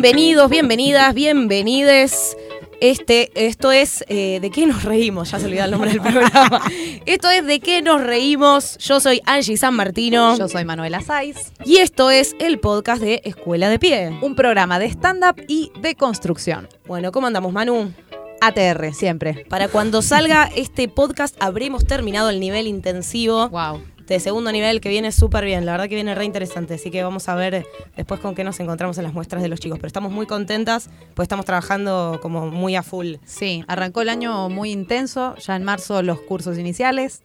Bienvenidos, bienvenidas, bienvenides. Este, esto es eh, ¿De qué nos reímos? Ya se olvidó el nombre del programa. Esto es ¿De qué nos reímos? Yo soy Angie San Martino. Yo soy Manuela Saiz. Y esto es el podcast de Escuela de Pie. Un programa de stand-up y de construcción. Bueno, ¿cómo andamos, Manu? ATR, siempre. Para cuando salga este podcast habremos terminado el nivel intensivo. Wow. De segundo nivel que viene súper bien, la verdad que viene re interesante, así que vamos a ver después con qué nos encontramos en las muestras de los chicos, pero estamos muy contentas, pues estamos trabajando como muy a full. Sí, arrancó el año muy intenso, ya en marzo los cursos iniciales,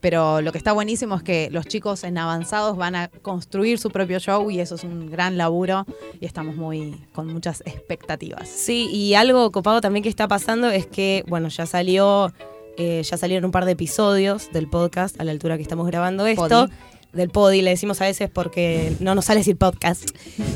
pero lo que está buenísimo es que los chicos en avanzados van a construir su propio show y eso es un gran laburo y estamos muy con muchas expectativas. Sí, y algo copado también que está pasando es que, bueno, ya salió eh, ya salieron un par de episodios del podcast a la altura que estamos grabando esto. Podi. Del podi, le decimos a veces porque no nos sale decir podcast.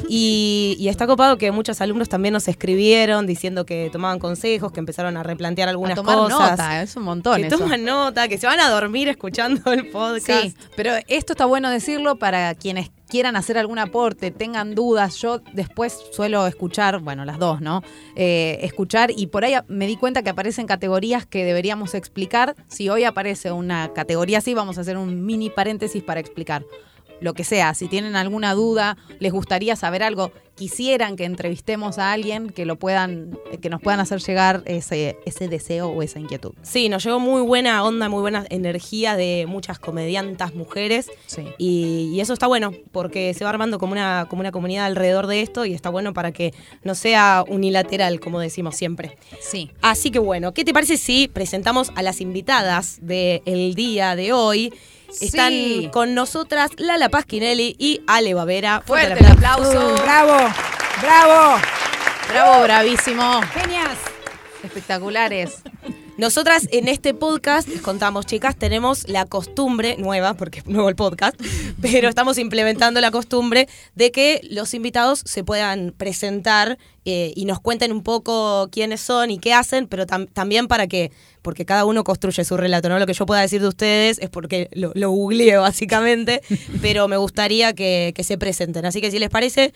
Y, y está copado que muchos alumnos también nos escribieron diciendo que tomaban consejos, que empezaron a replantear algunas a tomar cosas. nota, es un montón. que eso. toman nota, que se van a dormir escuchando el podcast. Sí, pero esto está bueno decirlo para quienes quieran hacer algún aporte, tengan dudas. Yo después suelo escuchar, bueno, las dos, ¿no? Eh, escuchar y por ahí me di cuenta que aparecen categorías que deberíamos explicar. Si hoy aparece una categoría así, vamos a hacer un mini paréntesis para explicar lo que sea. Si tienen alguna duda, les gustaría saber algo, quisieran que entrevistemos a alguien que lo puedan, que nos puedan hacer llegar ese, ese deseo o esa inquietud. Sí, nos llegó muy buena onda, muy buena energía de muchas comediantas mujeres. Sí. Y, y eso está bueno, porque se va armando como una, como una comunidad alrededor de esto y está bueno para que no sea unilateral, como decimos siempre. Sí. Así que bueno, ¿qué te parece si presentamos a las invitadas del día de hoy? Están Sí. con nosotras Lala Pasquinelli y Ale Bavera. Fuerte el el aplauso. ¡Bravo! ¡Bravo! Bravo, bravísimo. ¡Genias! Espectaculares. Nosotras en este podcast, les contamos, chicas, tenemos la costumbre nueva, porque es nuevo el podcast, pero estamos implementando la costumbre de que los invitados se puedan presentar eh, y nos cuenten un poco quiénes son y qué hacen, pero tam- también para que, porque cada uno construye su relato, ¿no? Lo que yo pueda decir de ustedes es porque lo, lo googleé básicamente, pero me gustaría que se presenten. Así que si les parece,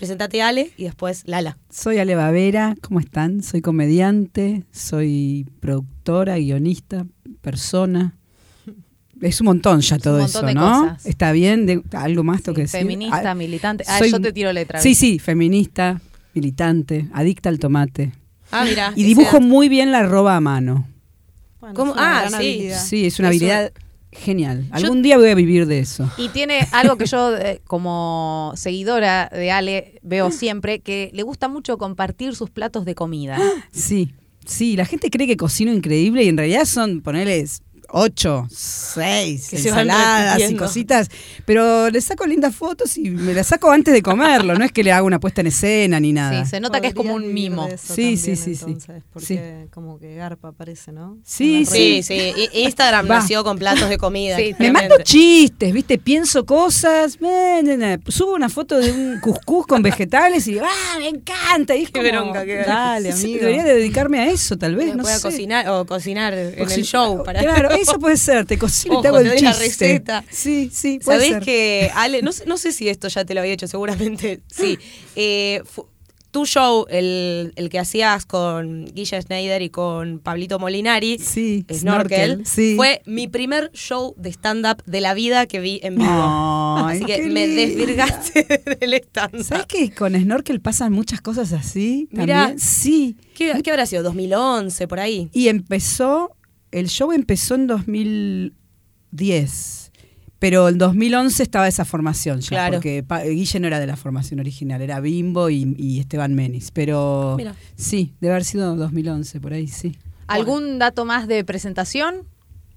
presentate Ale y después Lala. Soy Ale Bavera, ¿cómo están? Soy comediante, soy productora, guionista, persona. Es un montón ya un todo montón eso, de ¿no? cosas. Está bien, de, algo más tengo que decir. Feminista, Ah, militante. Ah, soy- yo te tiro letra. Sí, sí, feminista, militante, adicta al tomate. Ah, mira. Y dibujo muy bien la arroba a mano. Ah, sí. habilidad. Sí, es una Es habilidad genial. Algún día voy a vivir de eso. Y tiene algo que yo, eh, como seguidora de Ale, veo siempre, que le gusta mucho compartir sus platos de comida. Sí, sí, la gente cree que cocino increíble y en realidad son, ponerles ocho, seis Que se van ensaladas y cositas, pero le saco lindas fotos y me las saco antes de comerlo, no es que le haga una puesta en escena ni nada. Sí, se nota que es como un mimo. Sí, también, sí, sí, sí. entonces, Porque como que garpa aparece, ¿no? Sí, Sí, sí. Instagram Va. nació con platos de comida. Sí, Me mando chistes, ¿viste? Pienso cosas, na, na, subo una foto de un cuscús con vegetales y ¡ah, me encanta! Y es Qué como, bronca, qué Dale, sí, amigo. Debería de dedicarme a eso, tal vez, no Voy a sé. cocinar o cocinar en el show. Para... Claro, eso puede ser, te cocino y Ojo, te hago te el doy la chiste. receta. Sí, sí, puede ¿Sabés ser. que, Ale, no, sé- no sé si esto ya te lo había hecho, seguramente sí. Eh, tu show, el, el que hacías con Guilla Schneider y con Pablito Molinari, Sí, Snorkel, Snorkel, sí. fue mi primer show de stand-up de la vida que vi en vivo. Así que me linda. desvirgaste del stand-up. ¿Sabes que con Snorkel pasan muchas cosas así? Mirá. También. Sí. ¿Qué, qué habrá sido? ¿2011, por ahí? Y empezó, el show empezó en 2010. Pero en 2011 estaba esa formación ya, Claro. porque Guille no era de la formación original, era Bimbo y, y Esteban Menis. Pero Mira. sí, debe haber sido 2011, por ahí, sí. ¿Algún dato más de presentación?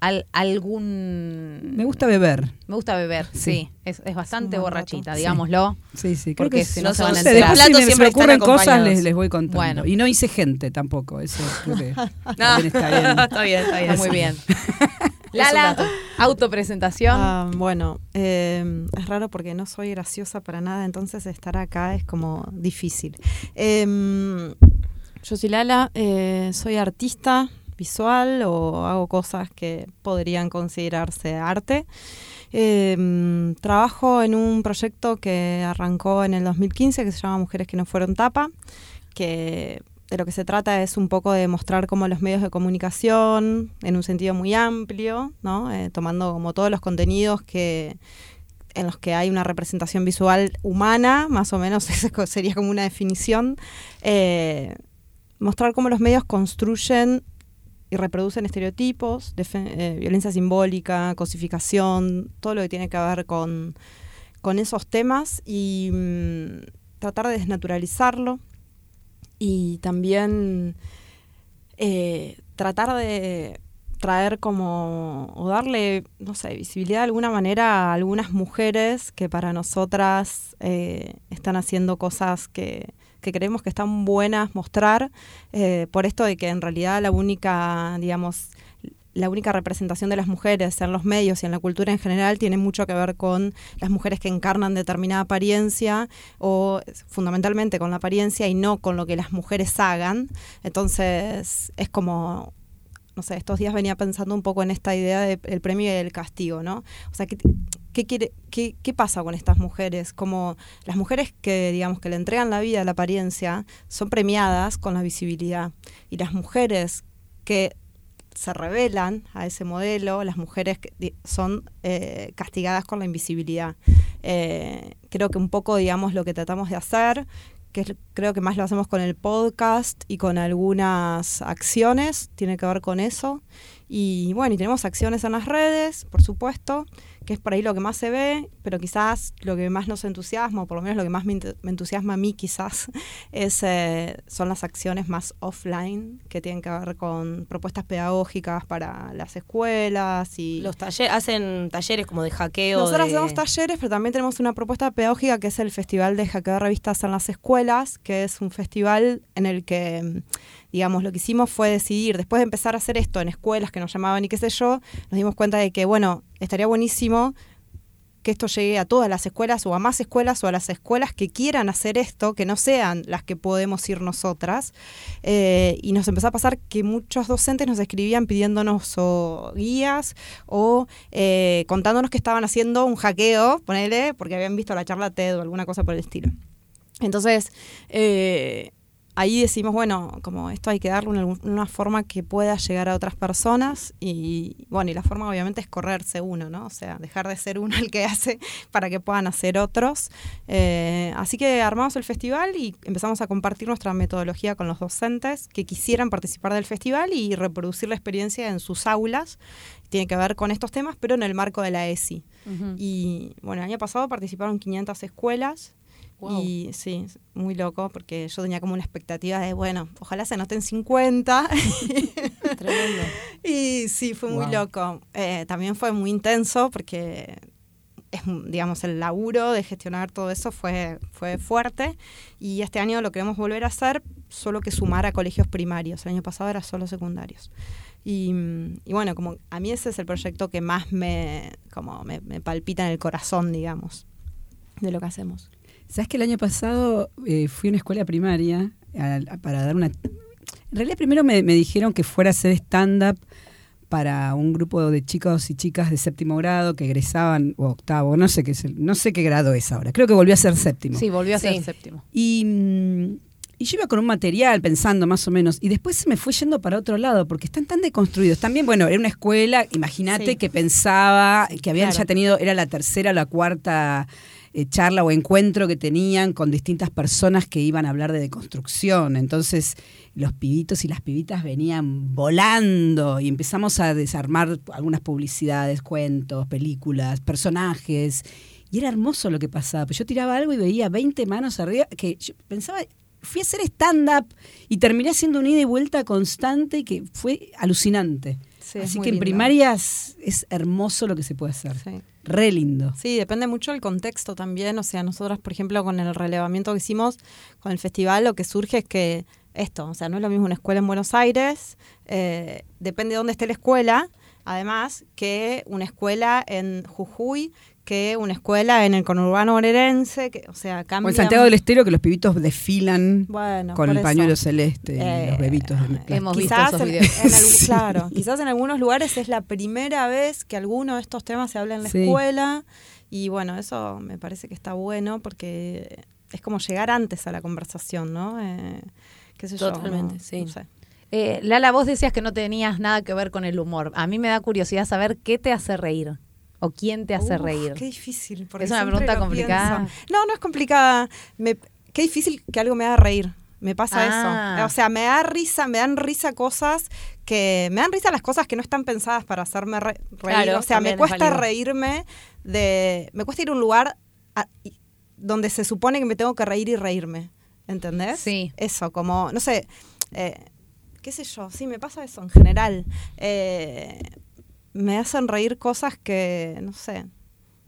Al, ¿Algún...? Me gusta beber. Me gusta beber, sí. Sí. Es, es bastante borrachita, digámoslo. Sí, sí, creo Porque que si no se van a enterar. si me- me ocurren cosas, les, les voy contando. Bueno. Y no hice gente tampoco, eso creo que también está bien. está bien, está bien. Está muy bien. Lala, autopresentación. Ah, bueno, eh, es raro porque no soy graciosa para nada, entonces estar acá es como difícil. Em, yo soy Lala, eh, soy artista visual o hago cosas que podrían considerarse arte. Eh, trabajo en un proyecto que arrancó en el 2015 que se llama Mujeres que no fueron tapa, que de lo que se trata es un poco de mostrar cómo los medios de comunicación, en un sentido muy amplio, ¿no? Eh, tomando como todos los contenidos que en los que hay una representación visual humana, más o menos esa sería como una definición, eh, mostrar cómo los medios construyen y reproducen estereotipos, eh, violencia simbólica, cosificación, todo lo que tiene que ver con, con esos temas y mm, tratar de desnaturalizarlo y también eh, tratar de traer como, o darle, no sé, visibilidad de alguna manera a algunas mujeres que para nosotras eh, están haciendo cosas que, que creemos que están buenas mostrar, eh, por esto de que en realidad la única, digamos, la única representación de las mujeres en los medios y en la cultura en general tiene mucho que ver con las mujeres que encarnan determinada apariencia o fundamentalmente con la apariencia y no con lo que las mujeres hagan. Entonces es como no sé, estos días venía pensando un poco en esta idea del premio y del castigo, ¿no? O sea, ¿qué, qué, quiere, qué, qué pasa con estas mujeres? Como las mujeres que, digamos, que le entregan la vida a la apariencia son premiadas con la visibilidad y las mujeres que se revelan a ese modelo, las mujeres que son eh, castigadas con la invisibilidad. Eh, creo que un poco, digamos, lo que tratamos de hacer que creo que más lo hacemos con el podcast y con algunas acciones, tiene que ver con eso. Y bueno, y tenemos acciones en las redes, por supuesto, que es por ahí lo que más se ve, pero quizás lo que más nos entusiasma, o por lo menos lo que más me, entusiasma a mí quizás, es, eh, son las acciones más offline, que tienen que ver con propuestas pedagógicas para las escuelas y... Los talleres, hacen talleres como de hackeo. Nosotros hacemos talleres, pero también tenemos una propuesta pedagógica que es el Festival de Hackeo de Revistas en las Escuelas, que es un festival en el que digamos, lo que hicimos fue decidir, después de empezar a hacer esto en escuelas que nos llamaban y qué sé yo, nos dimos cuenta de que, bueno, estaría buenísimo que esto llegue a todas las escuelas o a más escuelas o a las escuelas que quieran hacer esto, que no sean las que podemos ir nosotras. Eh, y nos empezó a pasar que muchos docentes nos escribían pidiéndonos guías o eh, contándonos que estaban haciendo un hackeo, ponele, porque habían visto la charla TED o alguna cosa por el estilo. Entonces, eh, ahí decimos, bueno, como esto hay que darle una, una, forma que pueda llegar a otras personas y bueno, y la forma obviamente es correrse uno, ¿no? O sea, dejar de ser uno el que hace para que puedan hacer otros. Eh, así que armamos el festival y empezamos a compartir nuestra metodología con los docentes que quisieran participar del festival y reproducir la experiencia en sus aulas. Tiene que ver con estos temas, pero en el marco de la ESI. Y bueno, el año pasado participaron 500 escuelas y sí, muy loco, porque yo tenía como una expectativa de, bueno, ojalá se anoten 50. Tremendo. y sí, fue muy loco. Eh, también fue muy intenso porque es, digamos, el laburo de gestionar todo eso fue, fue fuerte y este año lo queremos volver a hacer, solo que sumar a colegios primarios. El año pasado era solo secundarios. Y, y bueno, como a mí ese es el proyecto que más me, como me, me palpita en el corazón, digamos, de lo que hacemos. ¿Sabes que el año pasado eh, fui a una escuela primaria para dar una... En realidad primero me, dijeron que fuera a hacer stand-up para un grupo de chicos y chicas de séptimo grado que egresaban, o octavo, no sé qué no sé qué grado es ahora. Creo que volvió a ser séptimo. Sí, volvió a ser séptimo. Y, mm, y, yo iba con un material pensando más o menos, y después se me fue yendo para otro lado, porque están tan deconstruidos. También, bueno, era una escuela, imagínate que pensaba que habían ya tenido, era la tercera o la cuarta eh, charla o encuentro que tenían con distintas personas que iban a hablar de deconstrucción. Entonces los pibitos y las pibitas venían volando y empezamos a desarmar algunas publicidades, cuentos, películas, personajes. Y era hermoso lo que pasaba. Pues yo tiraba algo y veía 20 manos arriba, que yo pensaba, fui a hacer stand-up y terminé haciendo un ida y vuelta constante que fue alucinante. Así que en primarias es hermoso lo que se puede hacer. Re lindo. Sí, depende mucho del contexto también. O sea, nosotros, por ejemplo, con el relevamiento que hicimos con el festival, lo que surge es que esto, o sea, no es lo mismo una escuela en Buenos Aires, eh, depende de dónde esté la escuela, además, que una escuela en Jujuy que una escuela en el conurbano bonaerense, que, o sea, cambia. O en Santiago del Estero que los pibitos desfilan Bueno, con el eso. pañuelo celeste y los bebitos visto Quizás esos en, videos. en algún- claro, quizás en algunos lugares es la primera vez que alguno de estos temas se habla en la Sí. escuela y bueno, eso me parece que está bueno porque es como llegar antes a la conversación, ¿no? Eh, qué sé yo, Totalmente, no- sí. no sé. Eh, Lala, vos decías que no tenías nada que ver con el humor. A mí me da curiosidad saber qué te hace reír o quién te hace Uf, reír. Qué difícil. porque Es una pregunta complicada. pienso. No, no es complicada. Me- qué difícil que algo me haga reír. Me pasa Ah. eso. O sea, me da risa, me dan risa cosas que. Me dan risa las cosas que no están pensadas para hacerme re- reír. Claro, o sea, me cuesta reírme de. Me cuesta ir a un lugar a- donde se supone que me tengo que reír y reírme. ¿Entendés? Sí. Eso, como, no sé. eh, qué sé yo, sí, me pasa eso en general. Eh, me hacen reír cosas que, no sé,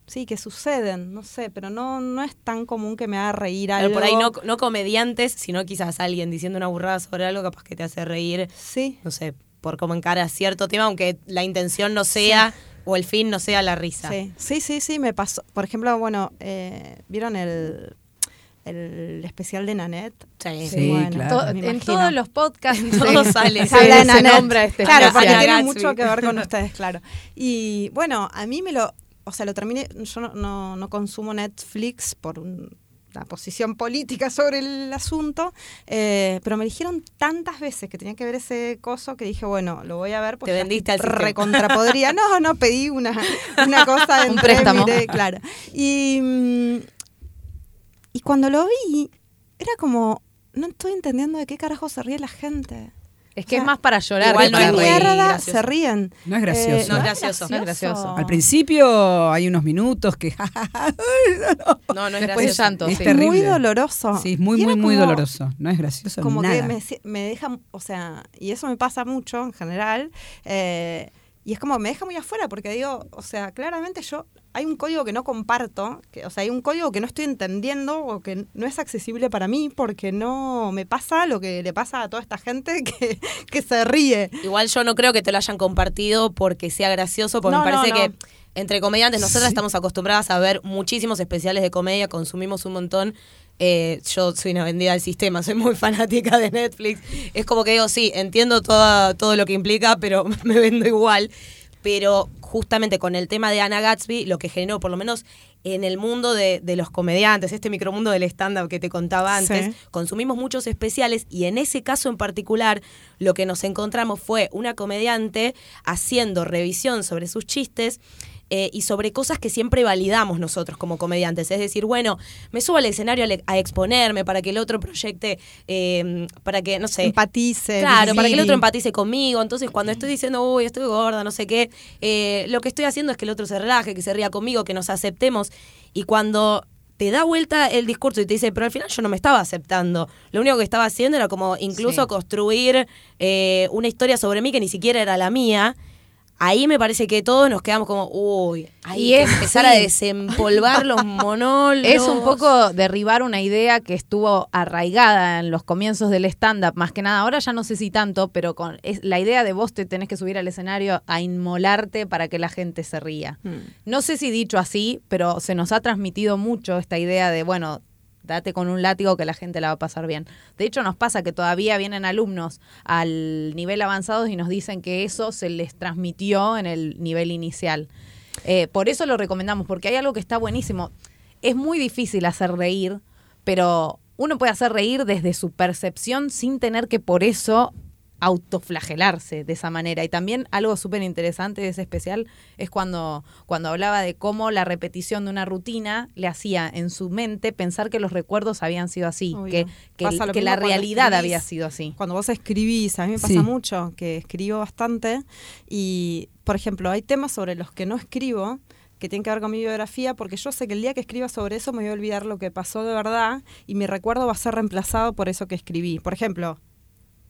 sí, que suceden, no sé, pero no, no es tan común que me haga reír Pero algo. por ahí no, no comediantes, sino quizás alguien diciendo una burrada sobre algo capaz que te hace reír, Sí, no sé, por cómo encara cierto tema, aunque la intención no sea o el fin no sea la risa. sí, sí, sí, sí, me pasó. Por ejemplo, bueno, eh, ¿vieron el, el especial de Nanette? Sí. Sí, claro. To- me en todos los podcasts Todo se- sale. se, Se habla de se Nanette. nombra este Claro, porque tiene Gatsby. mucho que ver con ustedes, claro. Y bueno, a mí me lo, o sea, lo terminé, yo no, no, no consumo Netflix por un- una posición política sobre el asunto, eh, pero me dijeron tantas veces que tenía que ver ese coso que dije, bueno, lo voy a ver porque Te vendiste al recontrapodría. No, no, pedí una, una cosa, Un entré, préstamo. miré, claro. Y, mm, y cuando lo vi, era como, no estoy entendiendo de qué carajo se ríe la gente. Es que O es más para llorar. igual que no para es ¿Qué muy reír. mierda gracioso. se ríen? No es gracioso. Eh, No es gracioso. No es gracioso. Al principio hay unos minutos que No, no es Después gracioso. llanto. Es sí. terrible. Muy doloroso. Sí, es muy, muy, muy como- doloroso. No es gracioso Como nada. que me, me deja, o sea, y eso me pasa mucho en general, eh, y es como me deja muy afuera porque digo, o sea, claramente yo, hay un código que no comparto, que, o sea, hay un código que no estoy entendiendo o que no es accesible para mí porque no me pasa lo que le pasa a toda esta gente que, que se ríe. Igual yo no creo que te lo hayan compartido porque sea gracioso, porque No, me parece no, no. que entre comediantes nosotras estamos acostumbradas a ver muchísimos especiales de comedia, consumimos un montón. Eh, yo soy una vendida del sistema, soy muy fanática de Netflix. Es como que digo, sí, entiendo toda, todo lo que implica, pero me vendo igual. Pero justamente con el tema de Ana Gatsby, lo que generó, por lo menos en el mundo de, de los comediantes, este micromundo del stand-up que te contaba antes, Sí. consumimos muchos especiales y en ese caso en particular lo que nos encontramos fue una comediante haciendo revisión sobre sus chistes eh, y sobre cosas que siempre validamos nosotros como comediantes. Es decir, bueno, me subo al escenario a, exponerme para que el otro proyecte, eh, para que, no sé, Empatice. Claro, para que el otro empatice conmigo. Entonces, cuando estoy diciendo, uy, estoy gorda, no sé qué, eh, lo que estoy haciendo es que el otro se relaje, que se ría conmigo, que nos aceptemos. Y cuando te da vuelta el discurso y te dice, pero al final yo no me estaba aceptando. Lo único que estaba haciendo era como incluso Sí. construir eh, una historia sobre mí que ni siquiera era la mía. Ahí me parece que todos nos quedamos como, uy, que es- empezar a desempolvar los monólogos. Es un poco derribar una idea que estuvo arraigada en los comienzos del stand-up, más que nada. Ahora ya no sé si tanto, pero con es la idea de vos te tenés que subir al escenario a inmolarte para que la gente se ría. Mm. No sé si dicho así, pero se nos ha transmitido mucho esta idea de, bueno, date con un látigo que la gente la va a pasar bien. De hecho, nos pasa que todavía vienen alumnos al nivel avanzado y nos dicen que eso se les transmitió en el nivel inicial. Eh, por eso lo recomendamos, porque hay algo que está buenísimo. Es muy difícil hacer reír, pero uno puede hacer reír desde su percepción sin tener que por eso autoflagelarse de esa manera. Y también algo súper interesante de ese especial es cuando, cuando hablaba de cómo la repetición de una rutina le hacía en su mente pensar que los recuerdos habían sido así, Obvio. que, que, que la realidad escribís. había sido así. Cuando vos escribís, a mí me pasa Sí. mucho que escribo bastante y, por ejemplo, hay temas sobre los que no escribo que tienen que ver con mi biografía porque yo sé que el día que escriba sobre eso me voy a olvidar lo que pasó de verdad y mi recuerdo va a ser reemplazado por eso que escribí. Por ejemplo,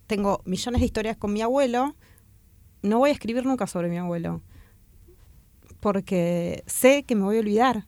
tengo millones de historias con mi abuelo, no voy a escribir nunca sobre mi abuelo porque sé que me voy a olvidar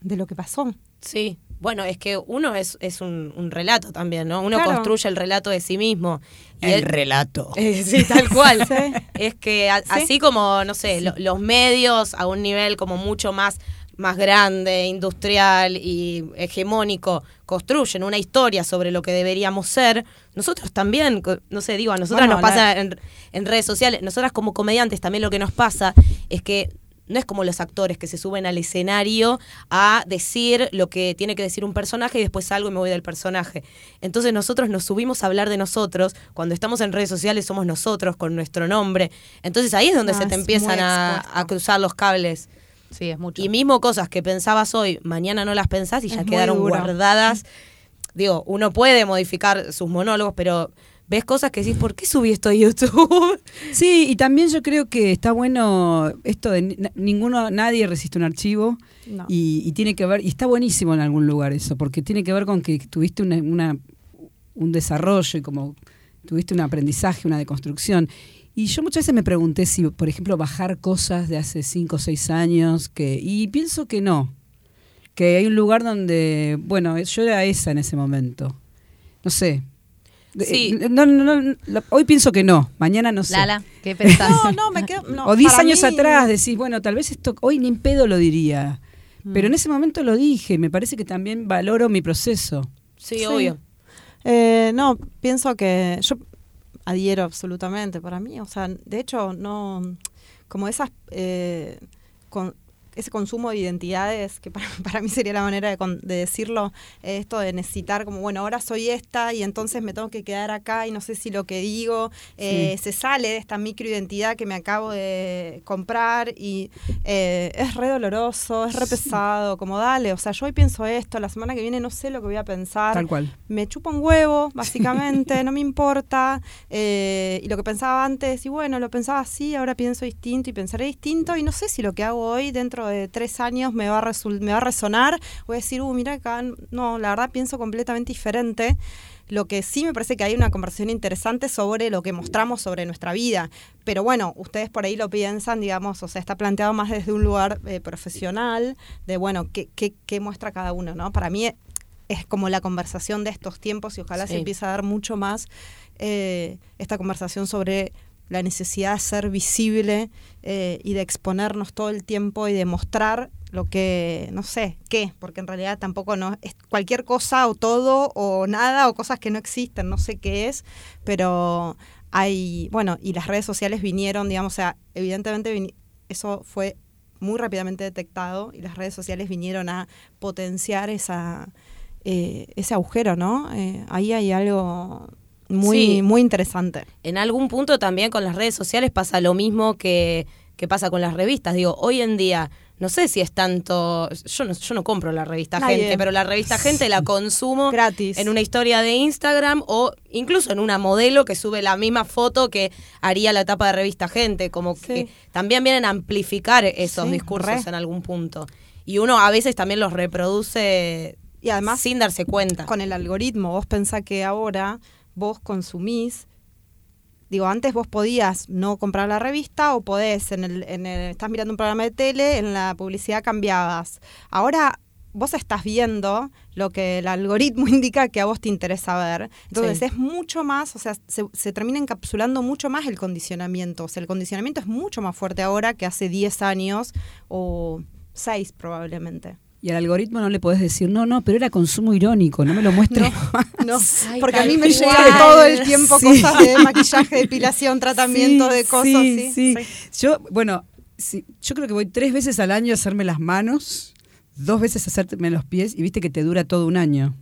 de lo que pasó. Sí, bueno, es que uno es, es un, un relato también, ¿no? Uno Claro. construye el relato de sí mismo. Y El él- relato. Eh, sí, tal cual. Sí. Es que a- así como, no sé, lo- los medios a un nivel como mucho más más grande, industrial y hegemónico construyen una historia sobre lo que deberíamos ser, nosotros también, no sé, digo, a nosotras nos pasa en, en, redes sociales, nosotras como comediantes también lo que nos pasa es que no es como los actores que se suben al escenario a decir lo que tiene que decir un personaje y después salgo y me voy del personaje. Entonces nosotros nos subimos a hablar de nosotros, cuando estamos en redes sociales somos nosotros con nuestro nombre. Entonces ahí es donde se te empiezan a, cruzar los cables. Sí, es mucho. Y mismo cosas que pensabas hoy, mañana no las pensás y ya quedaron guardadas. Digo, uno puede modificar sus monólogos, pero ves cosas que decís, ¿por qué subí esto a YouTube? Sí, y también yo creo que está bueno esto de ninguno, nadie resiste un archivo y, tiene que ver, y está buenísimo en algún lugar eso, porque tiene que ver con que tuviste una, un desarrollo y como tuviste un aprendizaje, una deconstrucción. Y yo muchas veces me pregunté si, por ejemplo, bajar cosas de hace cinco o seis años, que, y pienso que no, que hay un lugar donde, bueno, yo era esa en ese momento. No sé, Sí. Eh, no, no, hoy pienso que no, mañana no sé. Lala, ¿qué pensás? no, no, me quedo. o 10 años atrás decís, bueno, tal vez esto, hoy ni en pedo lo diría. Mm. Pero en ese momento lo dije, me parece que también valoro mi proceso. Sí, obvio. Eh, no, pienso que yo adhiero absolutamente para mí. O sea, de hecho, no. Como esas. Eh, con, ese consumo de identidades, que para, mí sería la manera de, decirlo, esto de necesitar como, bueno, ahora soy esta y entonces me tengo que quedar acá y no sé si lo que digo eh, se sale de esta microidentidad que me acabo de comprar y eh, es re doloroso, es re pesado, como dale, o sea, yo hoy pienso esto, la semana que viene no sé lo que voy a pensar. Tal cual. Me chupa un huevo, básicamente, no me importa. Eh, y lo que pensaba antes, y bueno, lo pensaba así, ahora pienso distinto y pensaré distinto y no sé si lo que hago hoy dentro de tres años me va a, me va a resonar, voy a decir, uh, mira acá, no, la verdad pienso completamente diferente. Lo que sí me parece que hay una conversación interesante sobre lo que mostramos sobre nuestra vida. Pero bueno, ustedes por ahí lo piensan, digamos, o sea, está planteado más desde un lugar eh, profesional, de bueno, ¿qué, qué, muestra cada uno, ¿no? Para mí es como la conversación de estos tiempos y ojalá se empiece a dar mucho más eh, esta conversación sobre la necesidad de ser visible eh, y de exponernos todo el tiempo y de mostrar lo que, no sé, qué, porque en realidad tampoco no es cualquier cosa o todo o nada o cosas que no existen, no sé qué es, pero hay, bueno, y las redes sociales vinieron, digamos, o sea, evidentemente eso fue muy rápidamente detectado y las redes sociales vinieron a potenciar esa, eh, ese agujero, ¿no? Eh, ahí hay algo muy, muy interesante. En algún punto también con las redes sociales pasa lo mismo que, que pasa con las revistas. Digo, hoy en día no sé si es tanto. Yo no, yo no compro la revista Gente, pero la revista Gente la consumo gratis en una historia de Instagram o incluso en una modelo que sube la misma foto que haría la etapa de revista Gente. Como que también vienen a amplificar esos discursos en algún punto. Y uno a veces también los reproduce y además sin darse cuenta. Con el algoritmo, vos pensás que ahora vos consumís. Digo, antes vos podías no comprar la revista o podés, en el, en el, estás mirando un programa de tele, en la publicidad cambiabas. Ahora vos estás viendo lo que el algoritmo indica que a vos te interesa ver. Entonces es mucho más, o sea, se, se, termina encapsulando mucho más el condicionamiento. O sea, el condicionamiento es mucho más fuerte ahora que hace 10 años o 6 probablemente. Y al algoritmo no le podés decir, no, no, pero era consumo irónico, no me lo muestre. No, porque a mí me llega todo el tiempo cosas de maquillaje, depilación, tratamiento de cosas. Sí, sí, Yo, bueno, yo creo que voy tres veces al año a hacerme las manos, dos veces a hacerme los pies y viste que te dura todo un año.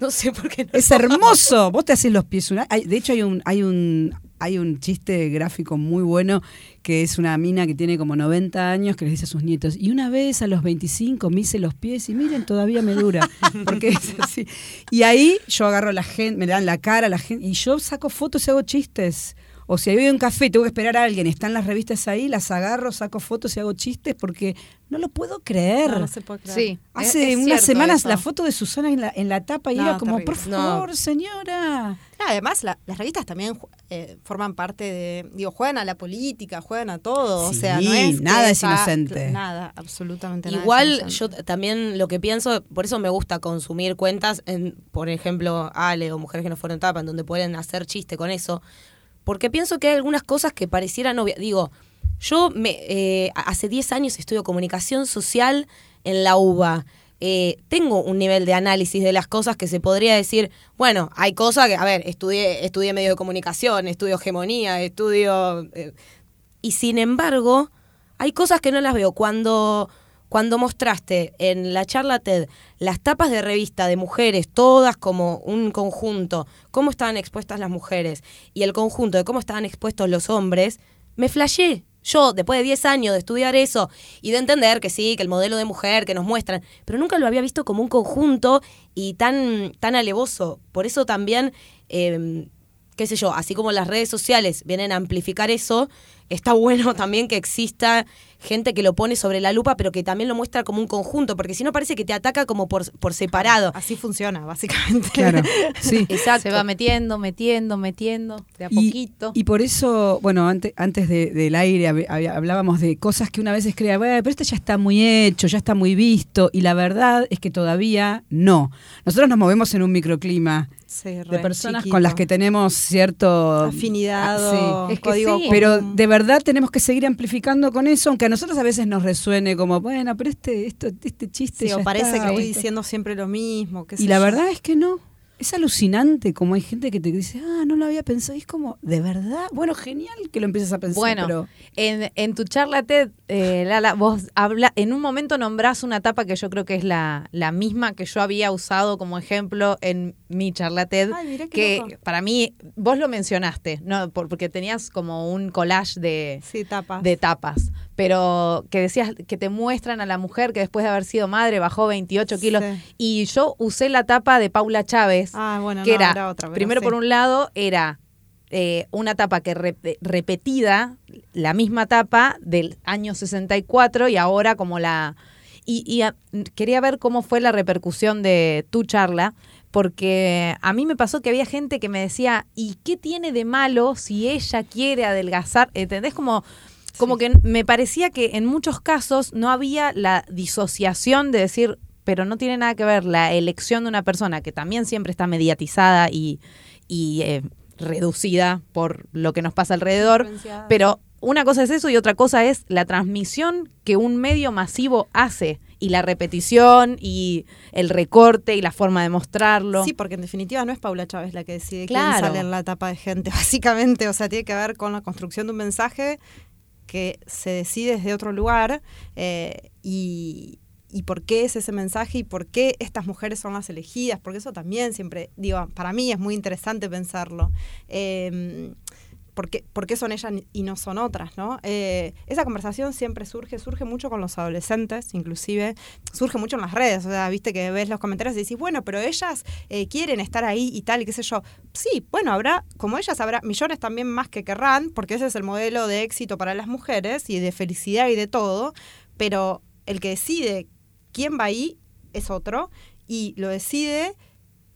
No sé por qué. Es hermoso. Vos te haces los pies. Una, de hecho, hay un, hay un, hay un chiste gráfico muy bueno que es una mina que tiene como 90 años que les dice a sus nietos, y una vez a los 25 me hice los pies y miren, todavía me dura. Porque es así. Y ahí yo agarro a la gente, me dan la cara a la gente, y yo saco fotos y hago chistes. O si hay un café, tengo que esperar a alguien, están las revistas ahí, las agarro, saco fotos y hago chistes porque no lo puedo creer. No, se puede creer. Sí, Hace unas semanas la foto de Susana en la, en la tapa y era como, por favor, señora. además, las revistas también eh, forman parte de, digo, juegan a la política, juegan a todo. o sea, no es nada es inocente. Nada, absolutamente nada. Igual yo también lo que pienso, por eso me gusta consumir cuentas, en, por ejemplo, Ale o Mujeres que no fueron tapa, en donde pueden hacer chiste con eso porque pienso que hay algunas cosas que parecieran obvias. Digo, yo me, eh, hace 10 años estudio comunicación social en la UBA, eh, tengo un nivel de análisis de las cosas que se podría decir, bueno, hay cosas que, a ver, estudié, estudié medios de comunicación, estudio hegemonía, estudio... eh, y sin embargo, hay cosas que no las veo. Cuando, cuando mostraste en la charla TED las tapas de revista de mujeres, todas como un conjunto, cómo estaban expuestas las mujeres y el conjunto de cómo estaban expuestos los hombres, me flashé. Yo, después de 10 años de estudiar eso y de entender que sí, que el modelo de mujer que nos muestran, pero nunca lo había visto como un conjunto y tan, tan alevoso. Por eso también, eh, qué sé yo, así como las redes sociales vienen a amplificar eso, está bueno también que exista gente que lo pone sobre la lupa, pero que también lo muestra como un conjunto, porque si no parece que te ataca como por, por separado. Así funciona, básicamente. Claro, sí. Exacto. Se va metiendo, metiendo, metiendo, de a Y- poquito. Y, por eso, bueno, antes, antes de- del aire hab- hab- hablábamos de cosas que una vez crea, "Bueno, pero esto ya está muy hecho, ya está muy visto, y la verdad es que todavía no. Nosotros nos movemos en un microclima Sí, de personas chiquito. con las que tenemos cierto afinidad Ah, o Es que sí. Pero de verdad tenemos que seguir amplificando con eso, aunque a nosotros a veces nos resuene como, bueno, pero este, esto, este chiste Sí, ya o parece está, que estoy esto". diciendo siempre lo mismo. qué sé Y la yo. verdad es que no. Es alucinante como hay gente que te dice, ah, no lo había pensado. Y es como, ¿de verdad? Bueno, genial que lo empieces a pensar. Bueno, pero en, en tu charla TED, eh, Lala, vos habla, en un momento nombrás una tapa que yo creo que es la, la misma que yo había usado como ejemplo en mi charla TED, Ay, que loco. para mí, vos lo mencionaste, no Por- porque tenías como un collage de, Sí, tapas. de tapas, pero que decías que te muestran a la mujer que después de haber sido madre bajó 28 kilos. Sí. Y yo usé la tapa de Paula Chávez, Ah, bueno, que no, era, era otra. primero sí. por un lado, era eh, una tapa que rep- repetida, la misma tapa del año 64 y ahora como la... Y, y a- quería ver cómo fue la repercusión de tu charla, porque a mí me pasó que había gente que me decía, ¿y qué tiene de malo si ella quiere adelgazar? ¿Entendés? Como, como que me parecía que en muchos casos no había la disociación de decir, pero no tiene nada que ver la elección de una persona que también siempre está mediatizada y, y eh, reducida por lo que nos pasa alrededor, pero una cosa es eso y otra cosa es la transmisión que un medio masivo hace y la repetición y el recorte y la forma de mostrarlo. Sí, porque en definitiva no es Paula Chávez la que decide Claro. quién sale en la tapa de gente, básicamente. O sea, tiene que ver con la construcción de un mensaje que se decide desde otro lugar eh, y, y por qué es ese mensaje y por qué estas mujeres son las elegidas, porque eso también siempre, digo, para mí es muy interesante pensarlo. Eh, ¿por qué, son ellas y no son otras? ¿no? Eh, esa conversación siempre surge, surge mucho con los adolescentes, inclusive, surge mucho en las redes, o sea, viste que ves los comentarios y decís, bueno, pero ellas eh, quieren estar ahí y tal, y qué sé yo. Sí, bueno, habrá, como ellas habrá millones también más que querrán, porque ese es el modelo de éxito para las mujeres y de felicidad y de todo, pero el que decide quién va ahí es otro y lo decide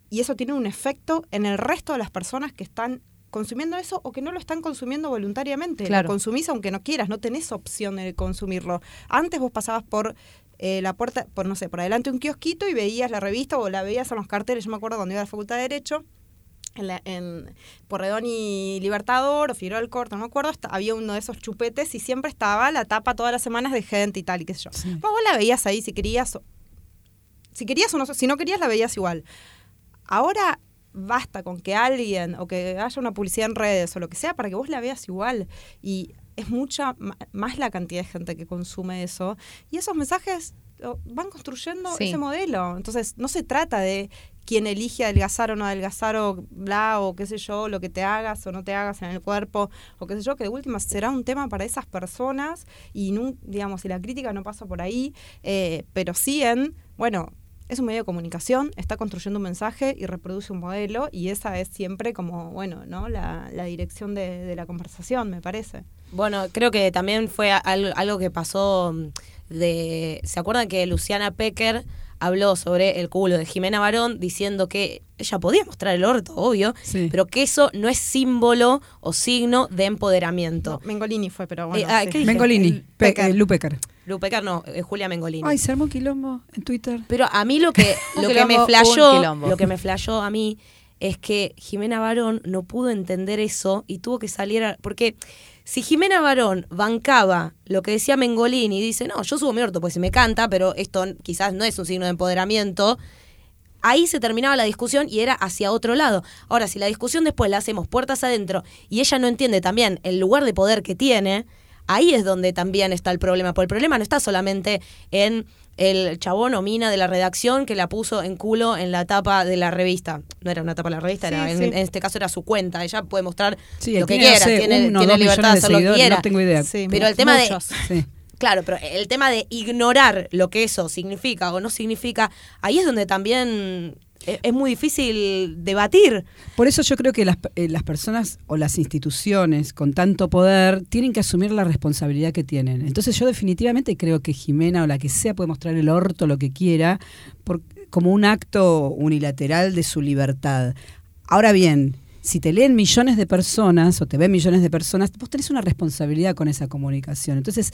y eso tiene un efecto en el resto de las personas que están consumiendo eso o que no lo están consumiendo voluntariamente. Claro. Lo consumís aunque no quieras, no tenés opción de consumirlo. Antes vos pasabas por eh, la puerta, por no sé, por adelante un kiosquito y veías la revista o la veías en los carteles. Yo me acuerdo cuando iba a la Facultad de Derecho, en, la- en Porredón y Libertador o Figueroa del Corto, no me acuerdo, hasta- había uno de esos chupetes y siempre estaba la tapa todas las semanas de gente y tal y qué sé yo. Sí. Vos la veías ahí si querías, si querías o no, si no querías la veías igual. Ahora basta con que alguien o que haya una publicidad en redes o lo que sea para que vos la veas igual y es mucha más la cantidad de gente que consume eso y esos mensajes van construyendo Sí. ese modelo. Entonces, no se trata de quién elige adelgazar o no adelgazar o bla o qué sé yo, lo que te hagas o no te hagas en el cuerpo o qué sé yo, que de última será un tema para esas personas y, digamos, y la crítica no pasa por ahí, eh, pero sí en, bueno, es un medio de comunicación, está construyendo un mensaje y reproduce un modelo y esa es siempre como, bueno, ¿no? La, la dirección de, de la conversación, me parece. Bueno, creo que también fue al- algo que pasó mm, de... ¿Se acuerdan que Luciana Pecker habló sobre el culo de Jimena Barón diciendo que ella podía mostrar el orto, obvio, Sí. pero que eso no es símbolo o signo de empoderamiento? No, Mengolini fue, pero bueno. Eh, ah. Mengolini, Pe- Pecker. eh, Lu Pecker. Lu Pecker no, eh, Julia Mengolini. Ay, se armó un quilombo en Twitter. Pero a mí lo que, lo que me flashó, lo que me flashó a mí es que Jimena Barón no pudo entender eso y tuvo que salir a, porque si Jimena Barón bancaba lo que decía Mengolini y dice, no, yo subo mi orto pues se me canta, pero esto quizás no es un signo de empoderamiento, ahí se terminaba la discusión y era hacia otro lado. Ahora, si la discusión después la hacemos puertas adentro y ella no entiende también el lugar de poder que tiene, ahí es donde también está el problema. Porque el problema no está solamente en el chabón o mina de la redacción que la puso en culo en la tapa de la revista. No era una tapa de la revista, era, en, este caso era su cuenta. Ella puede mostrar lo que quiera, tiene, libertad de hacer lo que quiera. No tengo idea. pero el tema de. Claro, pero el tema de ignorar lo que eso significa o no significa, ahí es donde también es muy difícil debatir. Por eso yo creo que las, eh, las, personas o las instituciones con tanto poder tienen que asumir la responsabilidad que tienen. Entonces yo definitivamente creo que Jimena o la que sea puede mostrar el orto lo que quiera como un acto unilateral de su libertad. Ahora bien, si te leen millones de personas o te ven millones de personas, vos tenés una responsabilidad con esa comunicación. Entonces,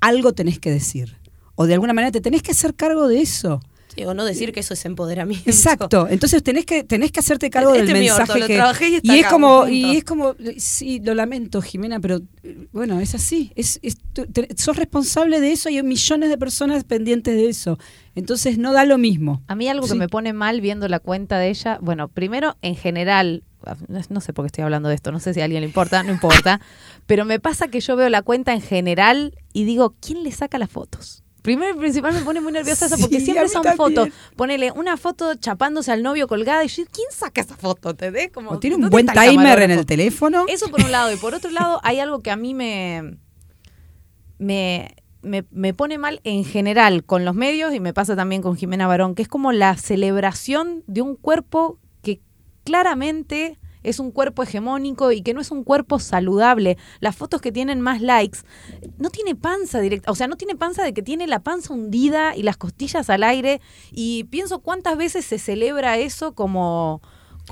algo tenés que decir. O de alguna manera te tenés que hacer cargo de eso o no decir que eso es empoderamiento. Exacto. Entonces tenés que, tenés que hacerte cargo este del mensaje que. y, es como, y es como, sí, lo lamento, Jimena, pero bueno, es así. Es, sos responsable de eso y hay millones de personas pendientes de eso. Entonces no da lo mismo. A mí algo que me pone mal viendo la cuenta de ella, bueno, primero en general, no sé por qué estoy hablando de esto, no sé si a alguien le importa, no importa, pero me pasa que yo veo la cuenta en general y digo, ¿quién le saca las fotos? Primero y principal me pone muy nerviosa eso porque siempre son fotos. Ponele una foto chapándose al novio colgada y yo, ¿quién saca esa foto? ¿Te ves? Como, tiene un buen timer en el teléfono. Eso por un lado. Y por otro lado, hay algo que a mí me, me, me, pone mal en general con los medios y me pasa también con Jimena Barón, que es como la celebración de un cuerpo que claramente es un cuerpo hegemónico y que no es un cuerpo saludable. Las fotos que tienen más likes, no tiene panza directa, o sea, no tiene panza de que tiene la panza hundida y las costillas al aire. Y pienso cuántas veces se celebra eso como